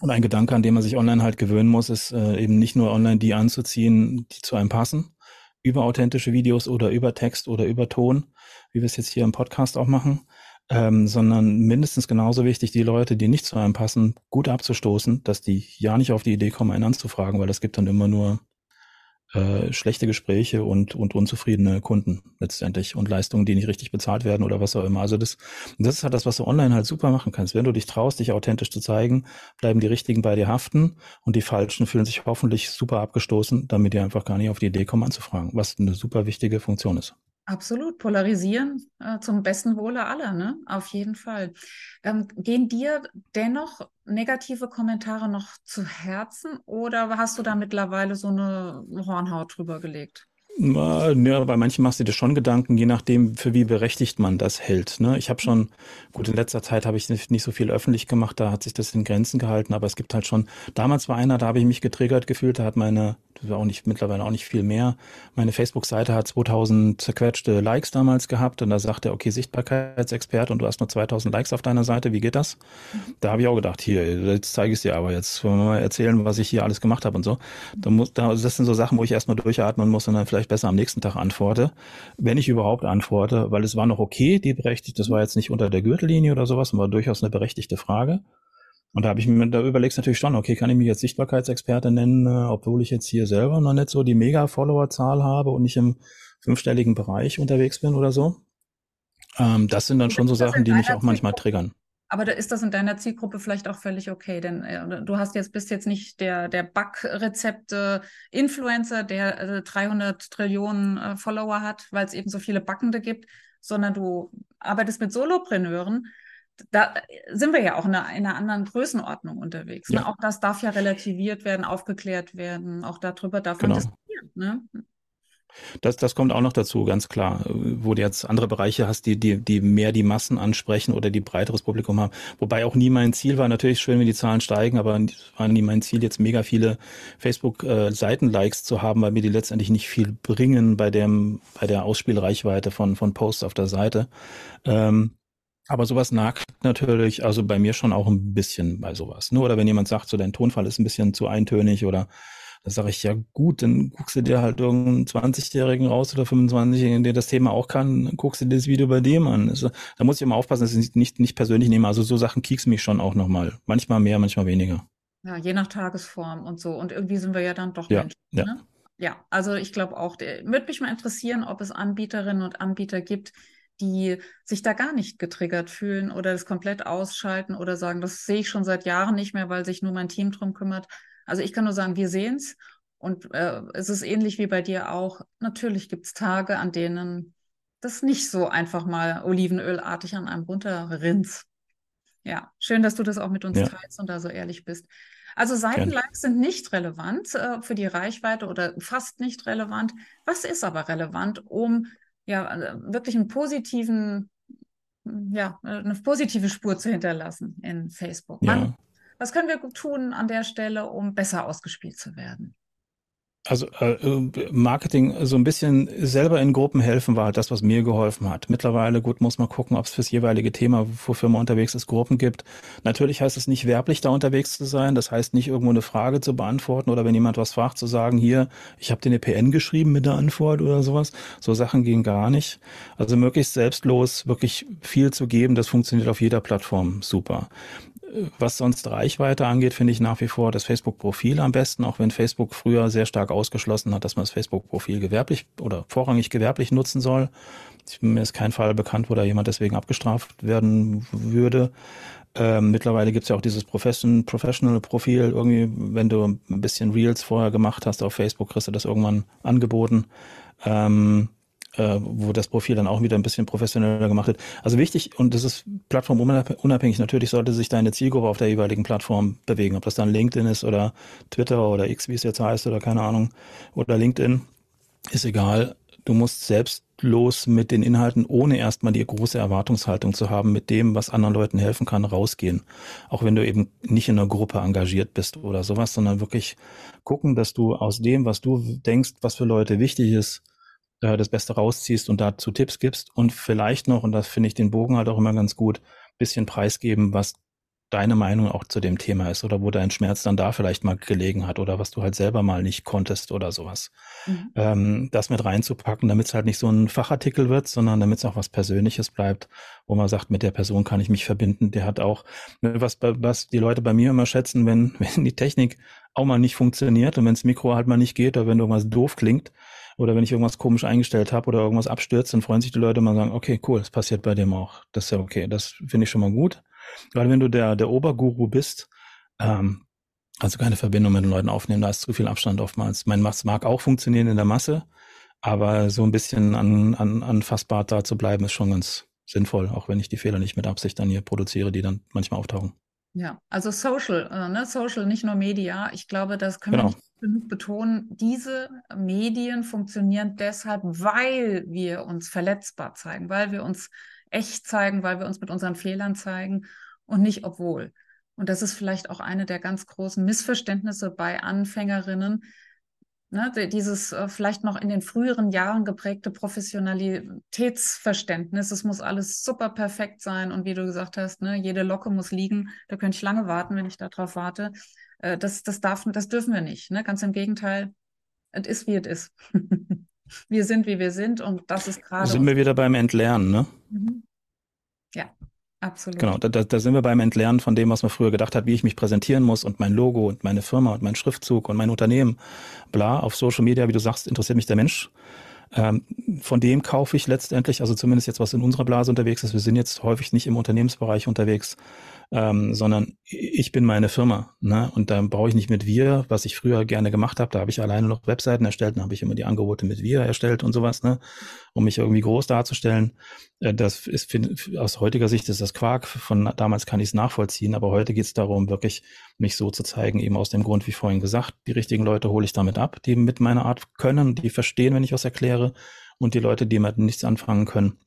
und ein Gedanke, an dem man sich online halt gewöhnen muss, ist äh, eben nicht nur online die anzuziehen, die zu einem passen, über authentische Videos oder über Text oder über Ton, wie wir es jetzt hier im Podcast auch machen, ähm, sondern mindestens genauso wichtig, die Leute, die nicht zu einem passen, gut abzustoßen, dass die ja nicht auf die Idee kommen, einen anzufragen, weil es gibt dann immer nur äh, schlechte Gespräche und, und unzufriedene Kunden letztendlich und Leistungen, die nicht richtig bezahlt werden oder was auch immer. Also das, das ist halt das, was du online halt super machen kannst. Wenn du dich traust, dich authentisch zu zeigen, bleiben die Richtigen bei dir haften und die Falschen fühlen sich hoffentlich super abgestoßen, damit die einfach gar nicht auf die Idee kommen anzufragen, was eine super wichtige Funktion ist. Absolut, polarisieren äh, zum besten Wohle aller, ne? Auf jeden Fall. Ähm, gehen dir dennoch negative Kommentare noch zu Herzen oder hast du da mittlerweile so eine Hornhaut drüber gelegt? Ja, bei manchen machst du dir schon Gedanken, je nachdem, für wie berechtigt man das hält. Ne? Ich habe schon, gut, in letzter Zeit habe ich nicht, nicht so viel öffentlich gemacht, da hat sich das in Grenzen gehalten, aber es gibt halt schon, damals war einer, da habe ich mich getriggert gefühlt, da hat meine war auch nicht, mittlerweile auch nicht viel mehr. Meine Facebook-Seite hat 2000 zerquetschte Likes damals gehabt und da sagt er, okay, Sichtbarkeitsexperte und du hast nur 2000 Likes auf deiner Seite, wie geht das? Mhm. Da habe ich auch gedacht, hier, jetzt zeige ich es dir aber, jetzt wollen wir mal erzählen, was ich hier alles gemacht habe und so. Da muss, da, das sind so Sachen, wo ich erstmal durchatmen muss und dann vielleicht besser am nächsten Tag antworte, wenn ich überhaupt antworte, weil es war noch okay, die berechtigt, das war jetzt nicht unter der Gürtellinie oder sowas, war durchaus eine berechtigte Frage. Und da habe ich mir, da überlegst natürlich schon, okay, kann ich mich jetzt Sichtbarkeitsexperte nennen, äh, obwohl ich jetzt hier selber noch nicht so die Mega-Follower-Zahl habe und nicht im fünfstelligen Bereich unterwegs bin oder so. Ähm, das sind dann schon so Sachen, die mich auch manchmal triggern. Aber da ist das in deiner Zielgruppe vielleicht auch völlig okay, denn äh, du hast jetzt bist jetzt nicht der der Backrezepte Influencer, der äh, 300 Trillionen äh, Follower hat, weil es eben so viele Backende gibt, sondern du arbeitest mit Solopreneuren, da sind wir ja auch in einer, in einer anderen Größenordnung unterwegs. Ne? Ja. Auch das darf ja relativiert werden, aufgeklärt werden. Auch darüber darf genau. man diskutieren. Ne? Das, das kommt auch noch dazu, ganz klar, wo du jetzt andere Bereiche hast, die, die, die mehr die Massen ansprechen oder die breiteres Publikum haben. Wobei auch nie mein Ziel war, natürlich schön, wenn die Zahlen steigen, aber war nie mein Ziel, jetzt mega viele Facebook-Seiten-Likes zu haben, weil mir die letztendlich nicht viel bringen bei dem, bei der Ausspielreichweite von, von Posts auf der Seite. Ähm, aber sowas nagt natürlich, also bei mir schon auch ein bisschen bei sowas. Ne? oder wenn jemand sagt, so dein Tonfall ist ein bisschen zu eintönig oder da sage ich, ja gut, dann guckst du dir halt irgendeinen 20-Jährigen raus oder 25-Jährigen, der das Thema auch kann, dann guckst du dir das Video bei dem an. Also, da muss ich immer aufpassen, dass ich es nicht, nicht persönlich nehme. Also so Sachen kieksen mich schon auch nochmal. Manchmal mehr, manchmal weniger. Ja, je nach Tagesform und so. Und irgendwie sind wir ja dann doch ja, Menschen. Ja. Ne? ja, also ich glaube auch, würde mich mal interessieren, ob es Anbieterinnen und Anbieter gibt, die sich da gar nicht getriggert fühlen oder das komplett ausschalten oder sagen, das sehe ich schon seit Jahren nicht mehr, weil sich nur mein Team drum kümmert. Also ich kann nur sagen, wir sehen es und äh, es ist ähnlich wie bei dir auch. Natürlich gibt es Tage, an denen das nicht so einfach mal olivenölartig an einem runterrinnt. Ja, schön, dass du das auch mit uns ja. teilst und da so ehrlich bist. Also Seitenlikes sind nicht relevant äh, für die Reichweite oder fast nicht relevant. Was ist aber relevant, um ja, also wirklich einen positiven, ja, eine positive Spur zu hinterlassen in Facebook. Ja. was können wir tun an der Stelle, um besser ausgespielt zu werden? Also äh, Marketing so ein bisschen selber in Gruppen helfen war halt das, was mir geholfen hat. Mittlerweile, gut, muss man gucken, ob es fürs jeweilige Thema, wofür man unterwegs ist, Gruppen gibt. Natürlich heißt es nicht werblich da unterwegs zu sein. Das heißt nicht irgendwo eine Frage zu beantworten oder wenn jemand was fragt, zu sagen, hier, ich habe dir eine PN geschrieben mit der Antwort oder sowas. So Sachen gehen gar nicht. Also möglichst selbstlos wirklich viel zu geben, das funktioniert auf jeder Plattform super was sonst Reichweite angeht, finde ich nach wie vor das Facebook-Profil am besten, auch wenn Facebook früher sehr stark ausgeschlossen hat, dass man das Facebook-Profil gewerblich oder vorrangig gewerblich nutzen soll. Mir ist kein Fall bekannt, wo da jemand deswegen abgestraft werden würde. Ähm, mittlerweile gibt es ja auch dieses Profession, Professional-Profil. Irgendwie, wenn du ein bisschen Reels vorher gemacht hast auf Facebook, kriegst du das irgendwann angeboten. Ähm, äh, wo das Profil dann auch wieder ein bisschen professioneller gemacht wird. Also wichtig, und das ist plattformunabhängig, natürlich sollte sich deine Zielgruppe auf der jeweiligen Plattform bewegen, ob das dann LinkedIn ist oder Twitter oder X, wie es jetzt heißt, oder keine Ahnung, oder LinkedIn, ist egal. Du musst selbstlos mit den Inhalten, ohne erstmal die große Erwartungshaltung zu haben, mit dem, was anderen Leuten helfen kann, rausgehen. Auch wenn du eben nicht in einer Gruppe engagiert bist oder sowas, sondern wirklich gucken, dass du aus dem, was du denkst, was für Leute wichtig ist, äh, das Beste rausziehst und dazu Tipps gibst und vielleicht noch, und das finde ich den Bogen halt auch immer ganz gut, bisschen preisgeben, was deine Meinung auch zu dem Thema ist oder wo dein Schmerz dann da vielleicht mal gelegen hat oder was du halt selber mal nicht konntest oder sowas. Mhm. Ähm, das mit reinzupacken, damit es halt nicht so ein Fachartikel wird, sondern damit es auch was Persönliches bleibt, wo man sagt, mit der Person kann ich mich verbinden. Der hat auch, ne, was, was die Leute bei mir immer schätzen, wenn, (laughs) wenn die Technik auch mal nicht funktioniert und wenn das Mikro halt mal nicht geht oder wenn irgendwas doof klingt, oder wenn ich irgendwas komisch eingestellt habe oder irgendwas abstürzt, dann freuen sich die Leute mal und sagen, okay, cool, das passiert bei dem auch. Das ist ja okay. Das finde ich schon mal gut. Weil wenn du der, der Oberguru bist, ähm, also keine Verbindung mit den Leuten aufnehmen, da ist zu viel Abstand oftmals. Mein Mass mag auch funktionieren in der Masse, aber so ein bisschen an, an, anfassbar da zu bleiben, ist schon ganz sinnvoll, auch wenn ich die Fehler nicht mit Absicht dann hier produziere, die dann manchmal auftauchen. Ja, also Social, äh, ne? Social, nicht nur Media. Ich glaube, das können genau. wir nicht genug betonen. Diese Medien funktionieren deshalb, weil wir uns verletzbar zeigen, weil wir uns echt zeigen, weil wir uns mit unseren Fehlern zeigen und nicht obwohl. Und das ist vielleicht auch eine der ganz großen Missverständnisse bei Anfängerinnen, Ne, dieses äh, vielleicht noch in den früheren Jahren geprägte Professionalitätsverständnis, es muss alles super perfekt sein und wie du gesagt hast, ne, jede Locke muss liegen, da könnte ich lange warten, wenn ich darauf warte. Äh, das, das, darf, das dürfen wir nicht. Ne? Ganz im Gegenteil, es ist, wie es ist. (laughs) wir sind, wie wir sind und das ist gerade. Sind wir wieder beim Entlernen, ne? Mhm. Ja, Absolut. Genau, da, da sind wir beim Entlernen von dem, was man früher gedacht hat, wie ich mich präsentieren muss und mein Logo und meine Firma und mein Schriftzug und mein Unternehmen. Bla, auf Social Media, wie du sagst, interessiert mich der Mensch. Ähm, von dem kaufe ich letztendlich, also zumindest jetzt, was in unserer Blase unterwegs ist. Wir sind jetzt häufig nicht im Unternehmensbereich unterwegs, ähm, sondern ich bin meine Firma. Ne? Und da brauche ich nicht mit wir, was ich früher gerne gemacht habe. Da habe ich alleine noch Webseiten erstellt, dann habe ich immer die Angebote mit wir erstellt und sowas, ne? um mich irgendwie groß darzustellen. Äh, das ist find, aus heutiger Sicht ist das Quark. Von damals kann ich es nachvollziehen, aber heute geht es darum, wirklich mich so zu zeigen, eben aus dem Grund, wie vorhin gesagt, die richtigen Leute hole ich damit ab, die mit meiner Art können, die verstehen, wenn ich was erkläre. Und die Leute, die mit nichts anfangen können,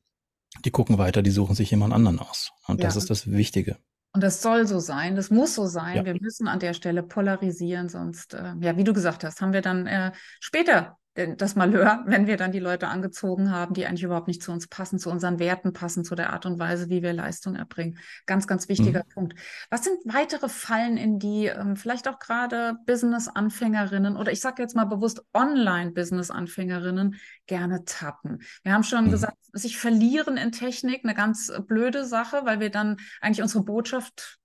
die gucken weiter, die suchen sich jemand anderen aus. Und ja. das ist das Wichtige. Und das soll so sein, das muss so sein. Ja. Wir müssen an der Stelle polarisieren, sonst, äh, ja, wie du gesagt hast, haben wir dann äh, später das Malheur, (laughs) wenn wir dann die Leute angezogen haben, die eigentlich überhaupt nicht zu uns passen, zu unseren Werten passen, zu der Art und Weise, wie wir Leistung erbringen. Ganz, ganz wichtiger mhm. Punkt. Was sind weitere Fallen, in die ähm, vielleicht auch gerade Business-Anfängerinnen oder ich sage jetzt mal bewusst Online-Business-Anfängerinnen gerne tappen? Wir haben schon mhm. gesagt, sich verlieren in Technik, eine ganz blöde Sache, weil wir dann eigentlich unsere Botschaft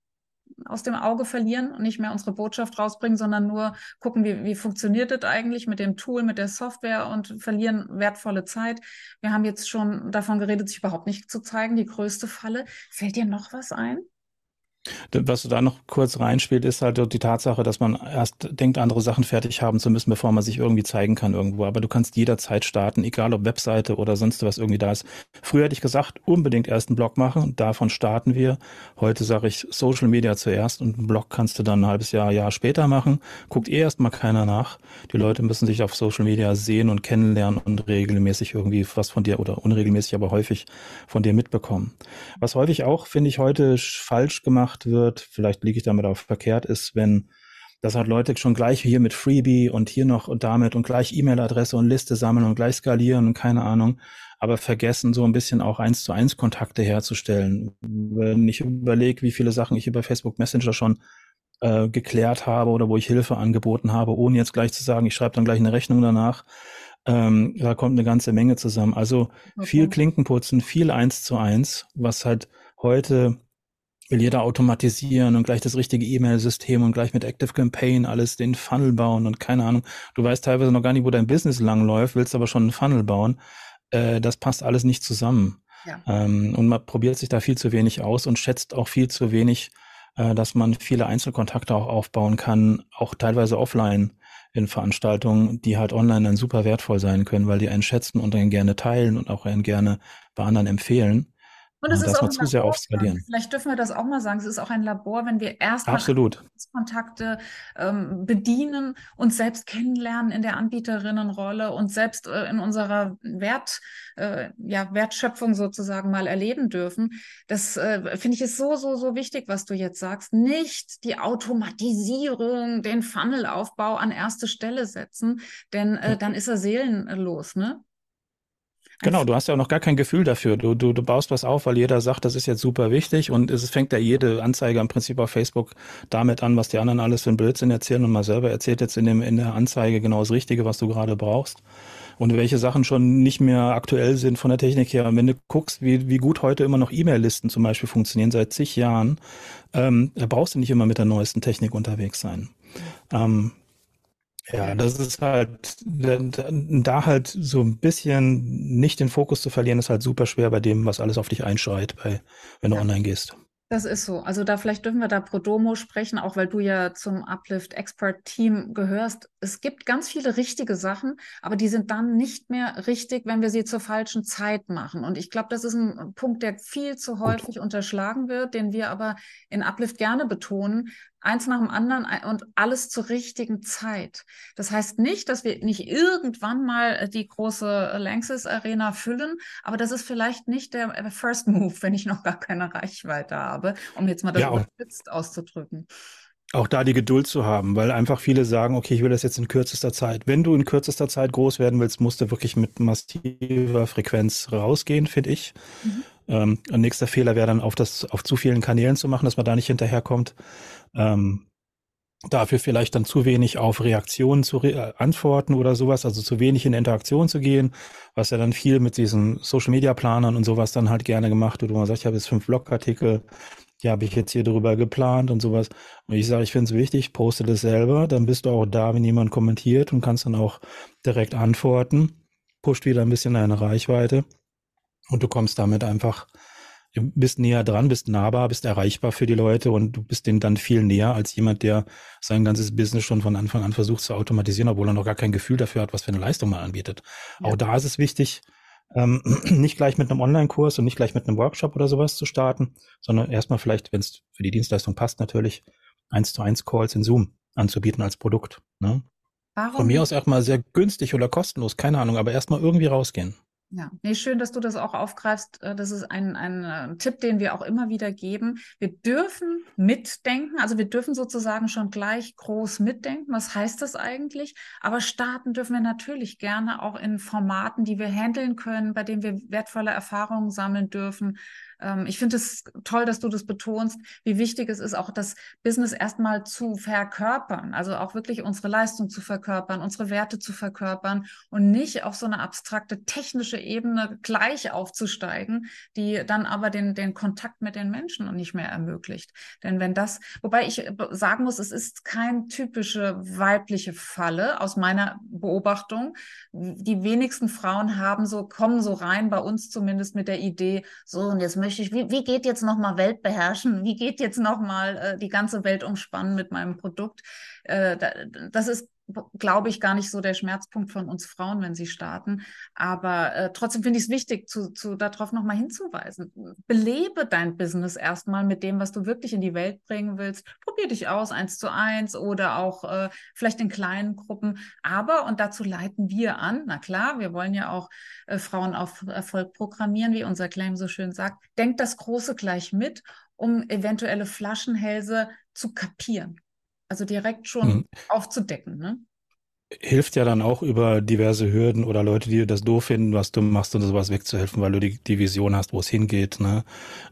aus dem Auge verlieren und nicht mehr unsere Botschaft rausbringen, sondern nur gucken, wie, wie funktioniert das eigentlich mit dem Tool, mit der Software und verlieren wertvolle Zeit. Wir haben jetzt schon davon geredet, sich überhaupt nicht zu zeigen, die größte Falle. Fällt dir noch was ein? Was da noch kurz reinspielt, ist halt die Tatsache, dass man erst denkt, andere Sachen fertig haben zu müssen, bevor man sich irgendwie zeigen kann irgendwo. Aber du kannst jederzeit starten, egal ob Webseite oder sonst was irgendwie da ist. Früher hätte ich gesagt, unbedingt erst einen Blog machen. Davon starten wir. Heute sage ich Social Media zuerst und einen Blog kannst du dann ein halbes Jahr, Jahr später machen. Guckt eh erst mal keiner nach. Die Leute müssen sich auf Social Media sehen und kennenlernen und regelmäßig irgendwie was von dir oder unregelmäßig, aber häufig von dir mitbekommen. Was häufig auch, finde ich, heute falsch gemacht gemacht wird, vielleicht liege ich damit auch verkehrt, ist, wenn das hat Leute schon gleich hier mit Freebie und hier noch und damit und gleich E-Mail-Adresse und Liste sammeln und gleich skalieren und keine Ahnung, aber vergessen so ein bisschen auch eins zu eins Kontakte herzustellen. Wenn ich überlege, wie viele Sachen ich über Facebook Messenger schon äh, geklärt habe oder wo ich Hilfe angeboten habe, ohne jetzt gleich zu sagen, ich schreibe dann gleich eine Rechnung danach. Ähm, da kommt eine ganze Menge zusammen. Also okay. viel Klinkenputzen, viel eins zu eins, was halt heute will jeder automatisieren und gleich das richtige E-Mail-System und gleich mit Active Campaign alles den Funnel bauen und keine Ahnung. Du weißt teilweise noch gar nicht, wo dein Business langläuft, willst aber schon einen Funnel bauen. Äh, das passt alles nicht zusammen. Ja. Ähm, und man probiert sich da viel zu wenig aus und schätzt auch viel zu wenig, äh, dass man viele Einzelkontakte auch aufbauen kann, auch teilweise offline in Veranstaltungen, die halt online dann super wertvoll sein können, weil die einen schätzen und einen gerne teilen und auch einen gerne bei anderen empfehlen. Und es ist auch zu sehr aufskalieren. Vielleicht dürfen wir das auch mal sagen. Es ist auch ein Labor, wenn wir erst Absolut. Kontakte ähm, bedienen, uns selbst kennenlernen in der Anbieterinnenrolle und selbst äh, in unserer Wert, äh, ja, Wertschöpfung sozusagen mal erleben dürfen. Das äh, finde ich ist so, so, so wichtig, was du jetzt sagst. Nicht die Automatisierung, den Funnelaufbau an erste Stelle setzen, denn äh, dann ist er seelenlos, ne? Genau, du hast ja auch noch gar kein Gefühl dafür. Du, du, du baust was auf, weil jeder sagt, das ist jetzt super wichtig und es fängt ja jede Anzeige im Prinzip auf Facebook damit an, was die anderen alles für ein Blödsinn erzählen und mal selber erzählt jetzt in, dem, in der Anzeige genau das Richtige, was du gerade brauchst und welche Sachen schon nicht mehr aktuell sind von der Technik her. Und wenn du guckst, wie, wie gut heute immer noch E-Mail-Listen zum Beispiel funktionieren seit zig Jahren, ähm, da brauchst du nicht immer mit der neuesten Technik unterwegs sein. Ähm, ja, das ist halt, da halt so ein bisschen nicht den Fokus zu verlieren, ist halt super schwer bei dem, was alles auf dich einschreit, bei, wenn du ja. online gehst. Das ist so. Also da vielleicht dürfen wir da pro Domo sprechen, auch weil du ja zum Uplift Expert Team gehörst. Es gibt ganz viele richtige Sachen, aber die sind dann nicht mehr richtig, wenn wir sie zur falschen Zeit machen. Und ich glaube, das ist ein Punkt, der viel zu häufig unterschlagen wird, den wir aber in Uplift gerne betonen, eins nach dem anderen und alles zur richtigen Zeit. Das heißt nicht, dass wir nicht irgendwann mal äh, die große Lanxess Arena füllen, aber das ist vielleicht nicht der äh, First Move, wenn ich noch gar keine Reichweite habe, um jetzt mal das ja, überspitzt auszudrücken. Auch da die Geduld zu haben, weil einfach viele sagen, okay, ich will das jetzt in kürzester Zeit. Wenn du in kürzester Zeit groß werden willst, musst du wirklich mit massiver Frequenz rausgehen, finde ich. Mhm. Ähm, ein nächster Fehler wäre dann auf das, auf zu vielen Kanälen zu machen, dass man da nicht hinterherkommt. Ähm, dafür vielleicht dann zu wenig auf Reaktionen zu re äh, antworten oder sowas, also zu wenig in Interaktion zu gehen, was ja dann viel mit diesen Social Media Planern und sowas dann halt gerne gemacht wird, wo man sagt, ich habe jetzt fünf Blogartikel, die habe ich jetzt hier drüber geplant und sowas. Und ich sage, ich finde es wichtig, poste das selber, dann bist du auch da, wenn jemand kommentiert und kannst dann auch direkt antworten, pusht wieder ein bisschen deine Reichweite und du kommst damit einfach bist näher dran, bist nahbar, bist erreichbar für die Leute und du bist denen dann viel näher als jemand, der sein ganzes Business schon von Anfang an versucht zu automatisieren, obwohl er noch gar kein Gefühl dafür hat, was für eine Leistung man anbietet. Ja. Auch da ist es wichtig, ähm, (clears throat) nicht gleich mit einem Online-Kurs und nicht gleich mit einem Workshop oder sowas zu starten, sondern erstmal vielleicht, wenn es für die Dienstleistung passt, natürlich eins zu eins Calls in Zoom anzubieten als Produkt. Ne? Warum? Von mir aus erstmal sehr günstig oder kostenlos, keine Ahnung, aber erstmal irgendwie rausgehen. Ja, nee, schön, dass du das auch aufgreifst. Äh, das ist ein, ein äh, Tipp, den wir auch immer wieder geben. Wir dürfen mitdenken, also wir dürfen sozusagen schon gleich groß mitdenken. Was heißt das eigentlich? Aber starten dürfen wir natürlich gerne auch in Formaten, die wir handeln können, bei denen wir wertvolle Erfahrungen sammeln dürfen, ähm, ich finde es toll, dass du das betonst, wie wichtig es ist, auch das Business erstmal zu verkörpern, also auch wirklich unsere Leistung zu verkörpern, unsere Werte zu verkörpern und nicht auf so eine abstrakte technische Ebene gleich aufzusteigen, die dann aber den, den Kontakt mit den Menschen nicht mehr ermöglicht. Denn wenn das, wobei ich sagen muss, es ist kein typische weibliche Falle aus meiner Beobachtung. Die wenigsten Frauen haben so, kommen so rein, bei uns zumindest mit der Idee, so, und jetzt möchte ich, wie, wie geht jetzt nochmal Welt beherrschen? Wie geht jetzt nochmal äh, die ganze Welt umspannen mit meinem Produkt? Äh, das ist glaube ich, gar nicht so der Schmerzpunkt von uns Frauen, wenn sie starten. Aber äh, trotzdem finde ich es wichtig, zu, zu, darauf nochmal hinzuweisen. Belebe dein Business erstmal mit dem, was du wirklich in die Welt bringen willst. Probier dich aus, eins zu eins oder auch äh, vielleicht in kleinen Gruppen. Aber, und dazu leiten wir an, na klar, wir wollen ja auch äh, Frauen auf Erfolg programmieren, wie unser Claim so schön sagt. Denkt das Große gleich mit, um eventuelle Flaschenhälse zu kapieren. Also direkt schon mhm. aufzudecken, ne? Hilft ja dann auch über diverse Hürden oder Leute, die das doof finden, was du machst und sowas wegzuhelfen, weil du die, die Vision hast, wo es hingeht. Ne?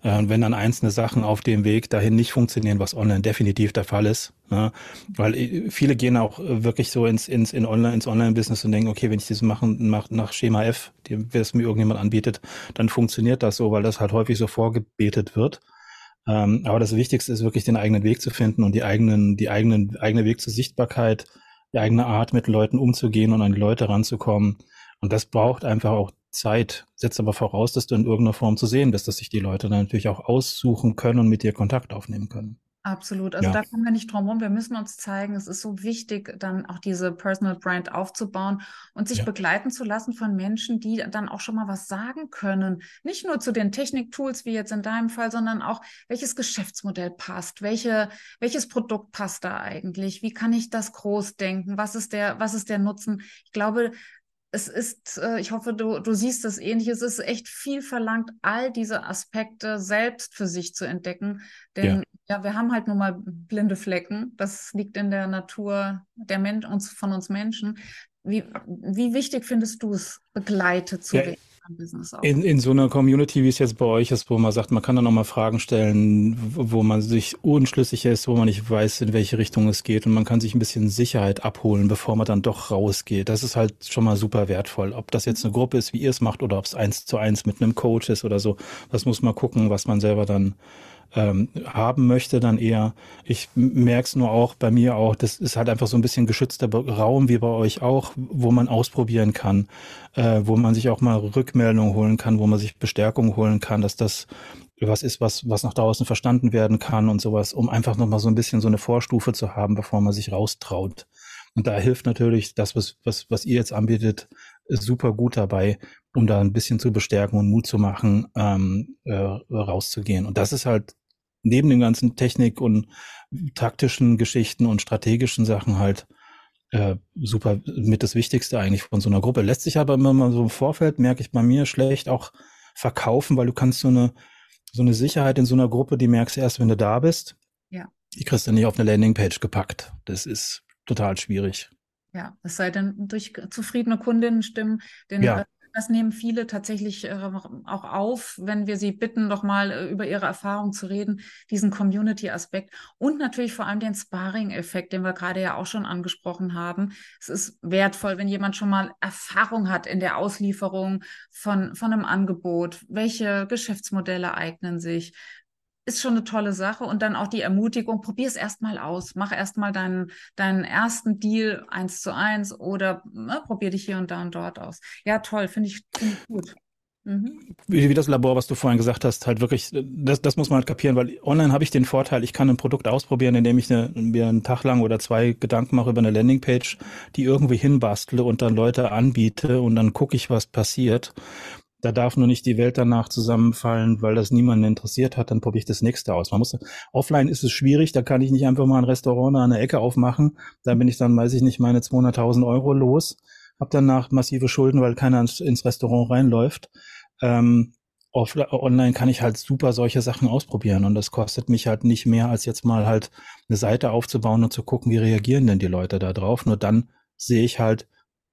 Äh, und wenn dann einzelne Sachen auf dem Weg dahin nicht funktionieren, was online definitiv der Fall ist, ne? weil äh, viele gehen auch wirklich so ins, ins, in Online, ins Online-Business und denken, okay, wenn ich das machen, mach nach Schema F, es mir irgendjemand anbietet, dann funktioniert das so, weil das halt häufig so vorgebetet wird. Ähm, aber das Wichtigste ist wirklich den eigenen Weg zu finden und die eigenen, die eigenen, eigene Weg zur Sichtbarkeit, die eigene Art, mit Leuten umzugehen und an die Leute ranzukommen. Und das braucht einfach auch Zeit, setzt aber voraus, dass du in irgendeiner Form zu sehen bist, dass sich die Leute dann natürlich auch aussuchen können und mit dir Kontakt aufnehmen können. Absolut. Also ja. da kommen wir nicht drum rum. Wir müssen uns zeigen. Es ist so wichtig, dann auch diese Personal Brand aufzubauen und sich ja. begleiten zu lassen von Menschen, die dann auch schon mal was sagen können. Nicht nur zu den Techniktools, wie jetzt in deinem Fall, sondern auch, welches Geschäftsmodell passt, welche, welches Produkt passt da eigentlich? Wie kann ich das groß denken? Was ist der, was ist der Nutzen? Ich glaube, es ist, äh, ich hoffe, du, du siehst das ähnlich, es ist echt viel verlangt, all diese Aspekte selbst für sich zu entdecken. Denn ja, ja wir haben halt nun mal blinde Flecken. Das liegt in der Natur der Mensch, uns, von uns Menschen. Wie, wie wichtig findest du es, begleitet zu ja, werden? Business. In, in so einer Community, wie es jetzt bei euch ist, wo man sagt, man kann dann nochmal Fragen stellen, wo man sich unschlüssig ist, wo man nicht weiß, in welche Richtung es geht und man kann sich ein bisschen Sicherheit abholen, bevor man dann doch rausgeht. Das ist halt schon mal super wertvoll. Ob das jetzt eine Gruppe ist, wie ihr es macht, oder ob es eins zu eins mit einem Coach ist oder so, das muss man gucken, was man selber dann ähm, haben möchte, dann eher. Ich merke es nur auch bei mir auch, das ist halt einfach so ein bisschen geschützter Raum wie bei euch auch, wo man ausprobieren kann, äh, wo man sich auch mal Rückmeldungen holen kann, wo man sich Bestärkung holen kann, dass das was ist, was, was nach draußen verstanden werden kann und sowas, um einfach nochmal so ein bisschen so eine Vorstufe zu haben, bevor man sich raustraut. Und da hilft natürlich das, was, was, was ihr jetzt anbietet, super gut dabei, um da ein bisschen zu bestärken und Mut zu machen, ähm, äh, rauszugehen. Und das ist halt neben den ganzen Technik und taktischen Geschichten und strategischen Sachen halt äh, super mit das Wichtigste eigentlich von so einer Gruppe. Lässt sich aber immer mal so im Vorfeld, merke ich bei mir, schlecht auch verkaufen, weil du kannst so eine, so eine Sicherheit in so einer Gruppe, die merkst du erst, wenn du da bist. Ja. Die kriegst du nicht auf eine Landingpage gepackt. Das ist total schwierig. Ja, es sei denn durch zufriedene Kundinnen stimmen, denn ja. Das nehmen viele tatsächlich äh, auch auf, wenn wir sie bitten, doch mal äh, über ihre Erfahrung zu reden, diesen Community-Aspekt und natürlich vor allem den Sparring-Effekt, den wir gerade ja auch schon angesprochen haben. Es ist wertvoll, wenn jemand schon mal Erfahrung hat in der Auslieferung von, von einem Angebot. Welche Geschäftsmodelle eignen sich? Ist schon eine tolle Sache. Und dann auch die Ermutigung, probier es erstmal aus. Mach erstmal deinen, deinen ersten Deal eins zu eins oder ne, probier dich hier und da und dort aus. Ja, toll, finde ich, find ich gut. Mhm. Wie, wie, das Labor, was du vorhin gesagt hast, halt wirklich, das, das muss man halt kapieren, weil online habe ich den Vorteil, ich kann ein Produkt ausprobieren, indem ich eine, mir einen Tag lang oder zwei Gedanken mache über eine Landingpage, die irgendwie hinbastle und dann Leute anbiete und dann gucke ich, was passiert. Da darf nur nicht die Welt danach zusammenfallen, weil das niemanden interessiert hat, dann probiere ich das nächste aus. Man muss, offline ist es schwierig, da kann ich nicht einfach mal ein Restaurant an der Ecke aufmachen. Da bin ich dann, weiß ich nicht, meine 200.000 Euro los, habe danach massive Schulden, weil keiner ins, Restaurant reinläuft. Ähm, off, online kann ich halt super solche Sachen ausprobieren und das kostet mich halt nicht mehr, als jetzt mal halt eine Seite aufzubauen und zu gucken, wie reagieren denn die Leute da drauf. Nur dann sehe ich halt,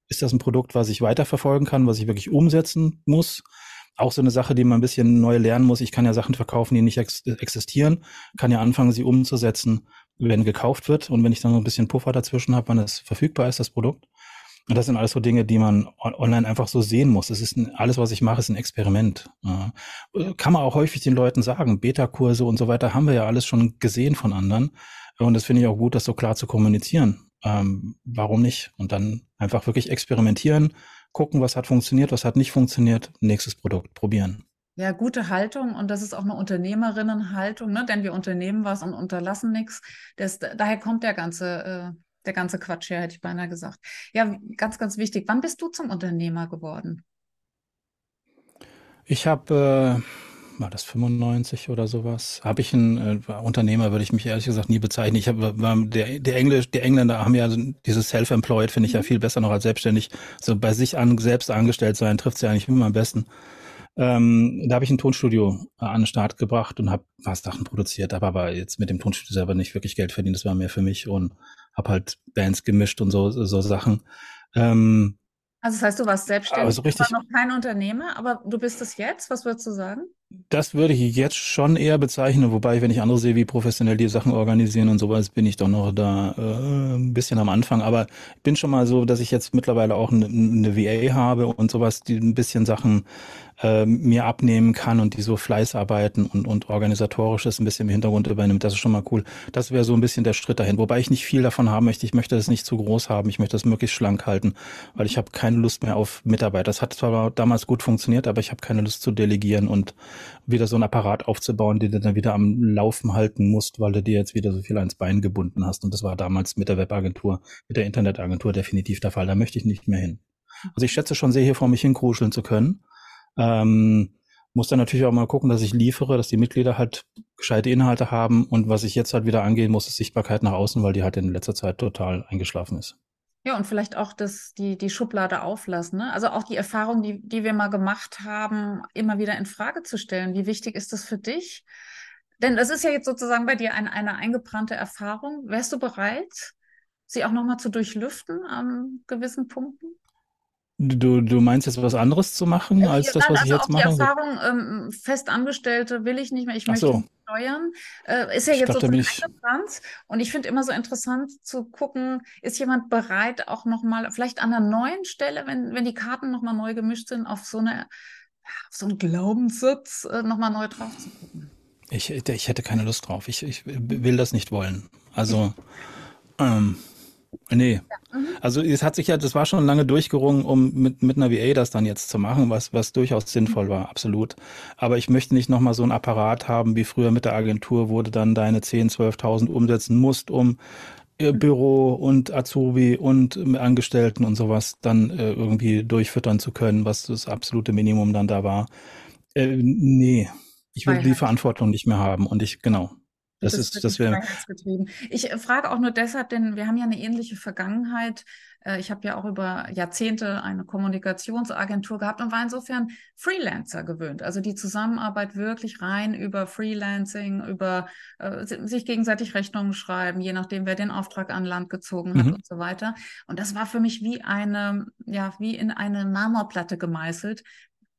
ist das ein Produkt, was ich weiterverfolgen kann, was ich wirklich umsetzen muss? Auch so eine Sache, die man ein bisschen neu lernen muss. Ich kann ja Sachen verkaufen, die nicht ex existieren, kann ja anfangen, sie umzusetzen, wenn gekauft wird und wenn ich dann so ein bisschen Puffer dazwischen habe, wann es verfügbar ist, das Produkt. Und das sind alles so Dinge, die man online einfach so sehen muss. Das ist ein, alles, was ich mache, ist ein Experiment. Ja. Kann man auch häufig den Leuten sagen. Beta-Kurse und so weiter haben wir ja alles schon gesehen von anderen. Und das finde ich auch gut, das so klar zu kommunizieren ähm, warum nicht? Und dann einfach wirklich experimentieren, gucken, was hat funktioniert, was hat nicht funktioniert, nächstes Produkt probieren. Ja, gute Haltung und das ist auch eine Unternehmerinnenhaltung, ne? denn wir unternehmen was und unterlassen nichts. Daher kommt der ganze, äh, der ganze Quatsch her, hätte ich beinahe gesagt. Ja, ganz, ganz wichtig. Wann bist du zum Unternehmer geworden? Ich habe äh, war das 95 oder sowas? Habe ich einen äh, Unternehmer, würde ich mich ehrlich gesagt nie bezeichnen. Ich habe der, der Englisch, die Engländer haben ja dieses Self-Employed, finde ich ja mhm. viel besser noch als selbstständig. So bei sich an, selbst angestellt sein, trifft es ja eigentlich immer am besten. Ähm, da habe ich ein Tonstudio äh, an den Start gebracht und habe was Sachen produziert, habe aber jetzt mit dem Tonstudio selber nicht wirklich Geld verdient. Das war mehr für mich und habe halt Bands gemischt und so so Sachen. Ähm, also das heißt, du warst selbstständig, also richtig, noch kein Unternehmer, aber du bist es jetzt. Was würdest du sagen? Das würde ich jetzt schon eher bezeichnen, wobei, wenn ich andere sehe, wie professionell die Sachen organisieren und sowas, bin ich doch noch da äh, ein bisschen am Anfang. Aber ich bin schon mal so, dass ich jetzt mittlerweile auch eine, eine VA habe und sowas, die ein bisschen Sachen äh, mir abnehmen kann und die so Fleißarbeiten und, und organisatorisches ein bisschen im Hintergrund übernimmt. Das ist schon mal cool. Das wäre so ein bisschen der Schritt dahin. Wobei ich nicht viel davon haben möchte. Ich möchte das nicht zu groß haben. Ich möchte das möglichst schlank halten, weil ich habe keine Lust mehr auf Mitarbeit. Das hat zwar damals gut funktioniert, aber ich habe keine Lust zu delegieren und wieder so ein Apparat aufzubauen, den du dann wieder am Laufen halten musst, weil du dir jetzt wieder so viel ans Bein gebunden hast. Und das war damals mit der Webagentur, mit der Internetagentur definitiv der Fall. Da möchte ich nicht mehr hin. Also ich schätze schon sehr, hier vor mich hinkruscheln zu können. Ähm, muss dann natürlich auch mal gucken, dass ich liefere, dass die Mitglieder halt gescheite Inhalte haben und was ich jetzt halt wieder angehen muss, ist Sichtbarkeit nach außen, weil die halt in letzter Zeit total eingeschlafen ist. Ja, und vielleicht auch das, die, die Schublade auflassen. Ne? Also auch die Erfahrung, die, die wir mal gemacht haben, immer wieder in Frage zu stellen. Wie wichtig ist das für dich? Denn das ist ja jetzt sozusagen bei dir ein, eine eingebrannte Erfahrung. Wärst du bereit, sie auch nochmal zu durchlüften an gewissen Punkten? Du, du meinst jetzt was anderes zu machen als das, was also ich jetzt mache? Die Erfahrung, ähm, Festangestellte will ich nicht mehr, ich möchte so. steuern. Äh, ist ja jetzt sozusagen eingebrannt. Und ich finde immer so interessant zu gucken, ist jemand bereit, auch nochmal, vielleicht an einer neuen Stelle, wenn, wenn die Karten nochmal neu gemischt sind, auf so eine auf so einen Glaubenssitz äh, nochmal neu drauf zu gucken. Ich, ich hätte keine Lust drauf. Ich, ich will das nicht wollen. Also, ähm, Nee. Ja. Mhm. Also es hat sich ja, das war schon lange durchgerungen, um mit, mit einer VA das dann jetzt zu machen, was, was durchaus sinnvoll war, absolut. Aber ich möchte nicht nochmal so ein Apparat haben, wie früher mit der Agentur, wo du dann deine 10, 12.000 umsetzen musst, um äh, mhm. Büro und Azubi und Angestellten und sowas dann äh, irgendwie durchfüttern zu können, was das absolute Minimum dann da war. Äh, nee, ich will die Verantwortung nicht mehr haben und ich, genau. Das, das ist, das wäre. Ich äh, frage auch nur deshalb, denn wir haben ja eine ähnliche Vergangenheit. Äh, ich habe ja auch über Jahrzehnte eine Kommunikationsagentur gehabt und war insofern Freelancer gewöhnt. Also die Zusammenarbeit wirklich rein über Freelancing, über äh, sich gegenseitig Rechnungen schreiben, je nachdem, wer den Auftrag an Land gezogen hat mhm. und so weiter. Und das war für mich wie eine, ja, wie in eine Marmorplatte gemeißelt.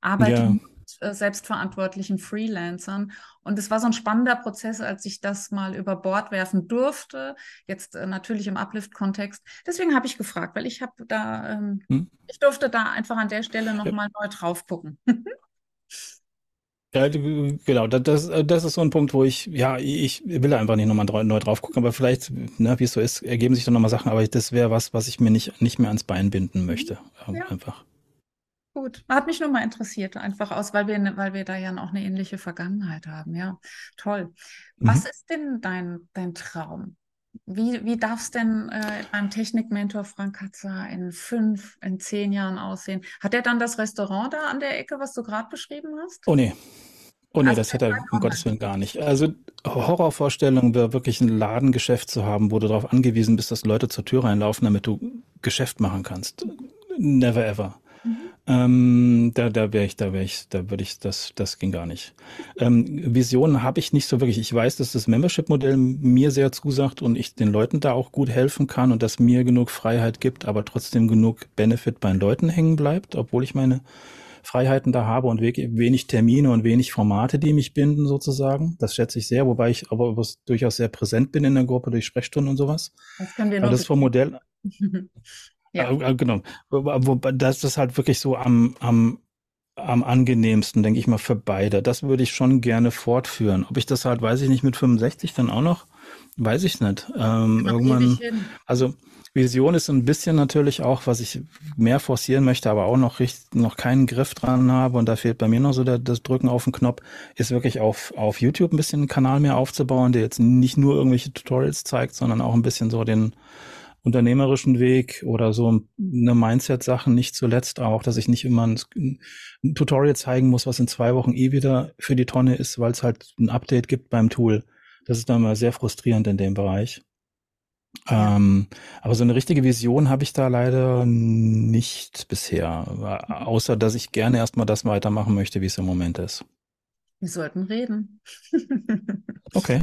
Arbeit ja äh, selbstverantwortlichen Freelancern. Und es war so ein spannender Prozess, als ich das mal über Bord werfen durfte. Jetzt äh, natürlich im Uplift-Kontext. Deswegen habe ich gefragt, weil ich habe da, ähm, hm? ich durfte da einfach an der Stelle nochmal ja. neu drauf gucken. (laughs) Ja, genau, das, das ist so ein Punkt, wo ich, ja, ich will einfach nicht nochmal neu drauf gucken, aber vielleicht, ne, wie es so ist, ergeben sich dann nochmal Sachen, aber das wäre was, was ich mir nicht, nicht mehr ans Bein binden möchte. Ja. Einfach. Gut, hat mich nur mal interessiert, einfach aus, weil wir, ne, weil wir da ja auch eine ähnliche Vergangenheit haben. Ja, toll. Was mhm. ist denn dein, dein Traum? Wie, wie darf es denn äh, beim Technikmentor Frank Katzer in fünf, in zehn Jahren aussehen? Hat er dann das Restaurant da an der Ecke, was du gerade beschrieben hast? Oh nee. Oh nee, also das hätte er um Gottes Willen gar nicht. Also Horrorvorstellung wäre wirklich ein Ladengeschäft zu haben, wo du darauf angewiesen bist, dass Leute zur Tür reinlaufen, damit du Geschäft machen kannst. Never ever. Ähm, da da wäre ich, da wäre ich, da würde ich, das, das ging gar nicht. Ähm, Visionen habe ich nicht so wirklich. Ich weiß, dass das Membership-Modell mir sehr zusagt und ich den Leuten da auch gut helfen kann und dass mir genug Freiheit gibt, aber trotzdem genug Benefit bei den Leuten hängen bleibt, obwohl ich meine Freiheiten da habe und wenig Termine und wenig Formate, die mich binden sozusagen. Das schätze ich sehr, wobei ich aber durchaus sehr präsent bin in der Gruppe durch Sprechstunden und sowas. Das können wir noch. Das vom Modell. (laughs) Ja. Äh, genau. Wobei das ist halt wirklich so am, am, am angenehmsten, denke ich mal, für beide. Das würde ich schon gerne fortführen. Ob ich das halt, weiß ich nicht, mit 65 dann auch noch, weiß ich nicht. Ähm, irgendwann, also Vision ist ein bisschen natürlich auch, was ich mehr forcieren möchte, aber auch noch richtig, noch keinen Griff dran habe und da fehlt bei mir noch so der, das Drücken auf den Knopf, ist wirklich auf, auf YouTube ein bisschen einen Kanal mehr aufzubauen, der jetzt nicht nur irgendwelche Tutorials zeigt, sondern auch ein bisschen so den, unternehmerischen Weg oder so eine Mindset-Sachen nicht zuletzt auch, dass ich nicht immer ein, ein, Tutorial zeigen muss, was in zwei Wochen eh wieder für die Tonne ist, weil es halt ein Update gibt beim Tool. Das ist dann mal sehr frustrierend in dem Bereich. Ja. Ähm, aber so eine richtige Vision habe ich da leider nicht bisher, außer dass ich gerne erstmal das weitermachen möchte, wie es im Moment ist. Wir sollten reden. okay.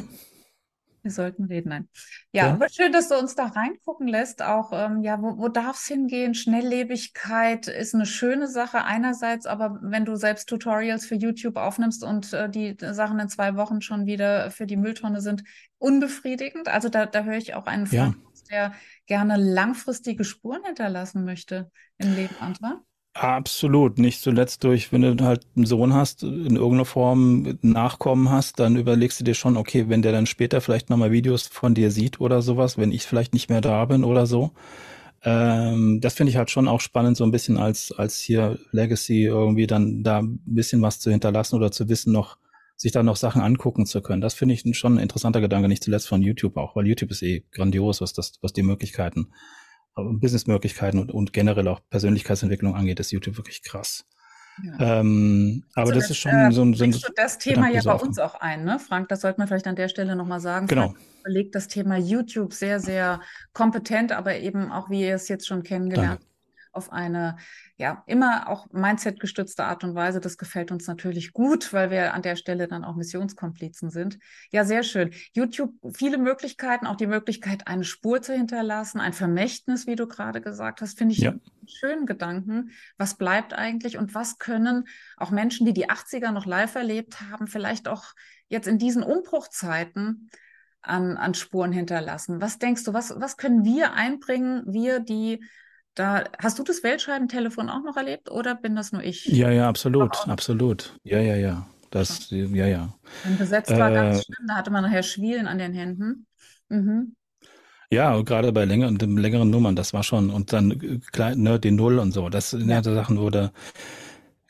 Wir sollten reden. Nein. Ja, ja, aber schön, dass du uns da reingucken lässt. Auch, ähm, ja, wo, wo darf es hingehen? Schnelllebigkeit ist eine schöne Sache einerseits, aber wenn du selbst Tutorials für YouTube aufnimmst und äh, die Sachen in zwei Wochen schon wieder für die Mülltonne sind, unbefriedigend. Also da, da höre ich auch einen Freund, ja. der gerne langfristige Spuren hinterlassen möchte im Leben anderer. Absolut, nicht zuletzt durch, wenn du halt einen Sohn hast, in irgendeiner Form Nachkommen hast, dann überlegst du dir schon, okay, wenn der dann später vielleicht nochmal Videos von dir sieht oder sowas, wenn ich vielleicht nicht mehr da bin oder so. Ähm, das finde ich halt schon auch spannend, so ein bisschen als, als hier Legacy irgendwie dann da ein bisschen was zu hinterlassen oder zu wissen noch, sich da noch Sachen angucken zu können. Das finde ich schon ein interessanter Gedanke, nicht zuletzt von YouTube auch, weil YouTube ist eh grandios, was das, was die Möglichkeiten Businessmöglichkeiten und, und generell auch Persönlichkeitsentwicklung angeht, ist YouTube wirklich krass. Ja. Ähm, aber also das, das, ist schon äh, so ein. So du das Thema ja bei uns auch ein, ne, Frank? Das sollte man vielleicht an der Stelle nochmal sagen. Genau. Frank das Thema YouTube sehr, sehr kompetent, aber eben auch, wie ihr es jetzt schon kennengelernt habt, auf eine ja immer auch Mindset gestützte Art und Weise. Das gefällt uns natürlich gut, weil wir an der Stelle dann auch Missionskomplizen sind. Ja, sehr schön. YouTube, viele Möglichkeiten, auch die Möglichkeit, eine Spur zu hinterlassen, ein Vermächtnis, wie du gerade gesagt hast, finde ich ja. einen schönen Gedanken. Was bleibt eigentlich und was können auch Menschen, die die 80er noch live erlebt haben, vielleicht auch jetzt in diesen Umbruchzeiten an, an Spuren hinterlassen. Was denkst du, was, was können wir einbringen, wir, die da, hast du das Weltscheibentelefon auch noch erlebt oder bin das nur ich? Ja, ja, absolut, absolut. Ja, ja, ja. Das, ja, ja. Wenn besetzt war äh, ganz schlimm, da hatte man nachher Schwielen an den Händen. Mhm. Ja, gerade bei längeren, längeren Nummern, das war schon, und dann äh, ne, die Null und so, das sind ja Sachen, wo da,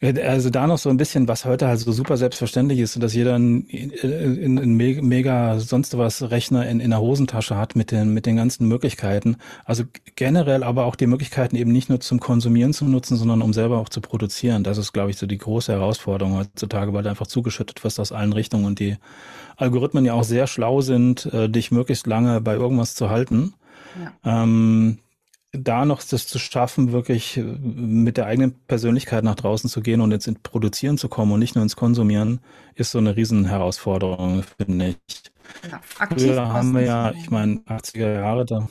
also da noch so ein bisschen, was heute halt so super selbstverständlich ist, dass jeder einen, einen mega sonst was Rechner in, in der Hosentasche hat mit den, mit den ganzen Möglichkeiten. Also generell aber auch die Möglichkeiten eben nicht nur zum Konsumieren zu nutzen, sondern um selber auch zu produzieren. Das ist, glaube ich, so die große Herausforderung heutzutage, weil da einfach zugeschüttet wirst aus allen Richtungen und die Algorithmen ja auch sehr schlau sind, äh, dich möglichst lange bei irgendwas zu halten. Ja. Ähm, da noch das zu schaffen, wirklich äh, mit der eigenen Persönlichkeit nach draußen zu gehen und jetzt ins Produzieren zu kommen und nicht nur ins Konsumieren, ist so eine Riesenherausforderung, finde ich. Ja, Früher haben wir ja, ich meine, 80er Jahre da.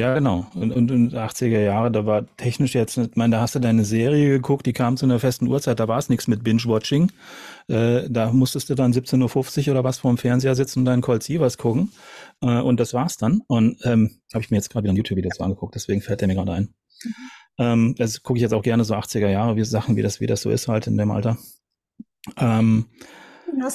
Ja, genau. Und, und in den 80er Jahre, da war technisch jetzt, ich meine, da hast du deine Serie geguckt, die kam zu einer festen Uhrzeit, da war es nichts mit Binge-Watching. Äh, da musstest du dann 17.50 Uhr oder was vorm Fernseher sitzen und deinen Colt was gucken. Äh, und das war's dann. Und ähm, habe ich mir jetzt gerade wieder ein YouTube-Video so angeguckt, deswegen fällt der mir gerade ein. Mhm. Ähm, das gucke ich jetzt auch gerne so 80er Jahre, wie Sachen, wie das, wie das so ist halt in dem Alter. Ähm,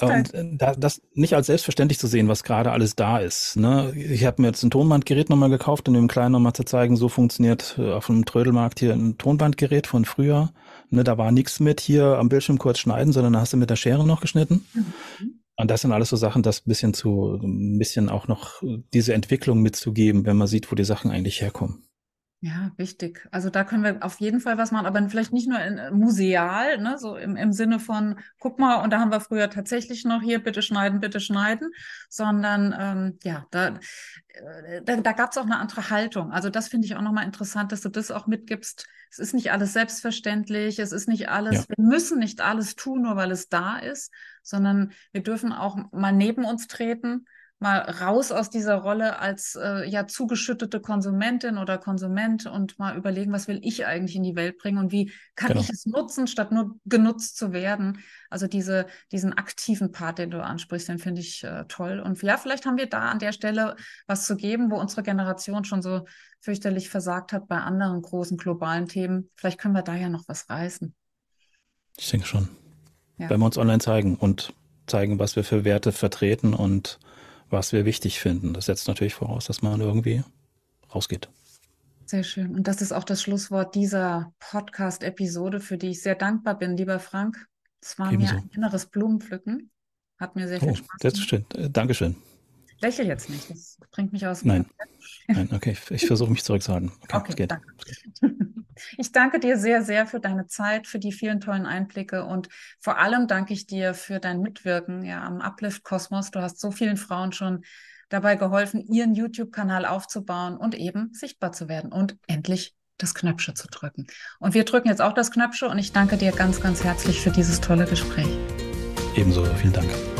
und äh, das nicht als selbstverständlich zu sehen, was gerade alles da ist. Ne? Ich habe mir jetzt ein Tonbandgerät nochmal gekauft, um dem Kleinen nochmal zu zeigen, so funktioniert äh, auf dem Trödelmarkt hier ein Tonbandgerät von früher. Ne, da war nichts mit hier am Bildschirm kurz schneiden, sondern da hast du mit der Schere noch geschnitten. Mhm. Und das sind alles so Sachen, das ein bisschen zu, ein bisschen auch noch diese Entwicklung mitzugeben, wenn man sieht, wo die Sachen eigentlich herkommen. Ja, wichtig. Also da können wir auf jeden Fall was machen, aber vielleicht nicht nur in, äh, museal, ne, so im, im Sinne von, guck mal, und da haben wir früher tatsächlich noch hier, bitte schneiden, bitte schneiden, sondern ähm, ja, da, äh, da, da gab es auch eine andere Haltung. Also das finde ich auch nochmal interessant, dass du das auch mitgibst. Es ist nicht alles selbstverständlich, es ist nicht alles, ja. wir müssen nicht alles tun, nur weil es da ist, sondern wir dürfen auch mal neben uns treten mal raus aus dieser Rolle als äh, ja zugeschüttete Konsumentin oder Konsument und mal überlegen, was will ich eigentlich in die Welt bringen und wie kann genau. ich es nutzen, statt nur genutzt zu werden. Also diese, diesen aktiven Part, den du ansprichst, den finde ich äh, toll. Und ja, vielleicht haben wir da an der Stelle was zu geben, wo unsere Generation schon so fürchterlich versagt hat bei anderen großen globalen Themen. Vielleicht können wir da ja noch was reißen. Ich denke schon. Ja. Wenn wir uns online zeigen und zeigen, was wir für Werte vertreten und was wir wichtig finden. Das setzt natürlich voraus, dass man irgendwie rausgeht. Sehr schön. Und das ist auch das Schlusswort dieser Podcast-Episode, für die ich sehr dankbar bin, lieber Frank. Es war Ebenso. mir ein inneres Blumenpflücken. Hat mir sehr viel oh, Spaß gemacht. Schön. Äh, Dankeschön. Lächel jetzt nicht, das bringt mich aus. Nein, Nein okay, ich versuche mich zurückzuhalten. Okay, okay danke. (laughs) Ich danke dir sehr, sehr für deine Zeit, für die vielen tollen Einblicke und vor allem danke ich dir für dein Mitwirken ja, am Uplift Kosmos. Du hast so vielen Frauen schon dabei geholfen, ihren YouTube-Kanal aufzubauen und eben sichtbar zu werden und endlich das Knöpfchen zu drücken. Und wir drücken jetzt auch das Knöpfchen und ich danke dir ganz, ganz herzlich für dieses tolle Gespräch. Ebenso, vielen Dank.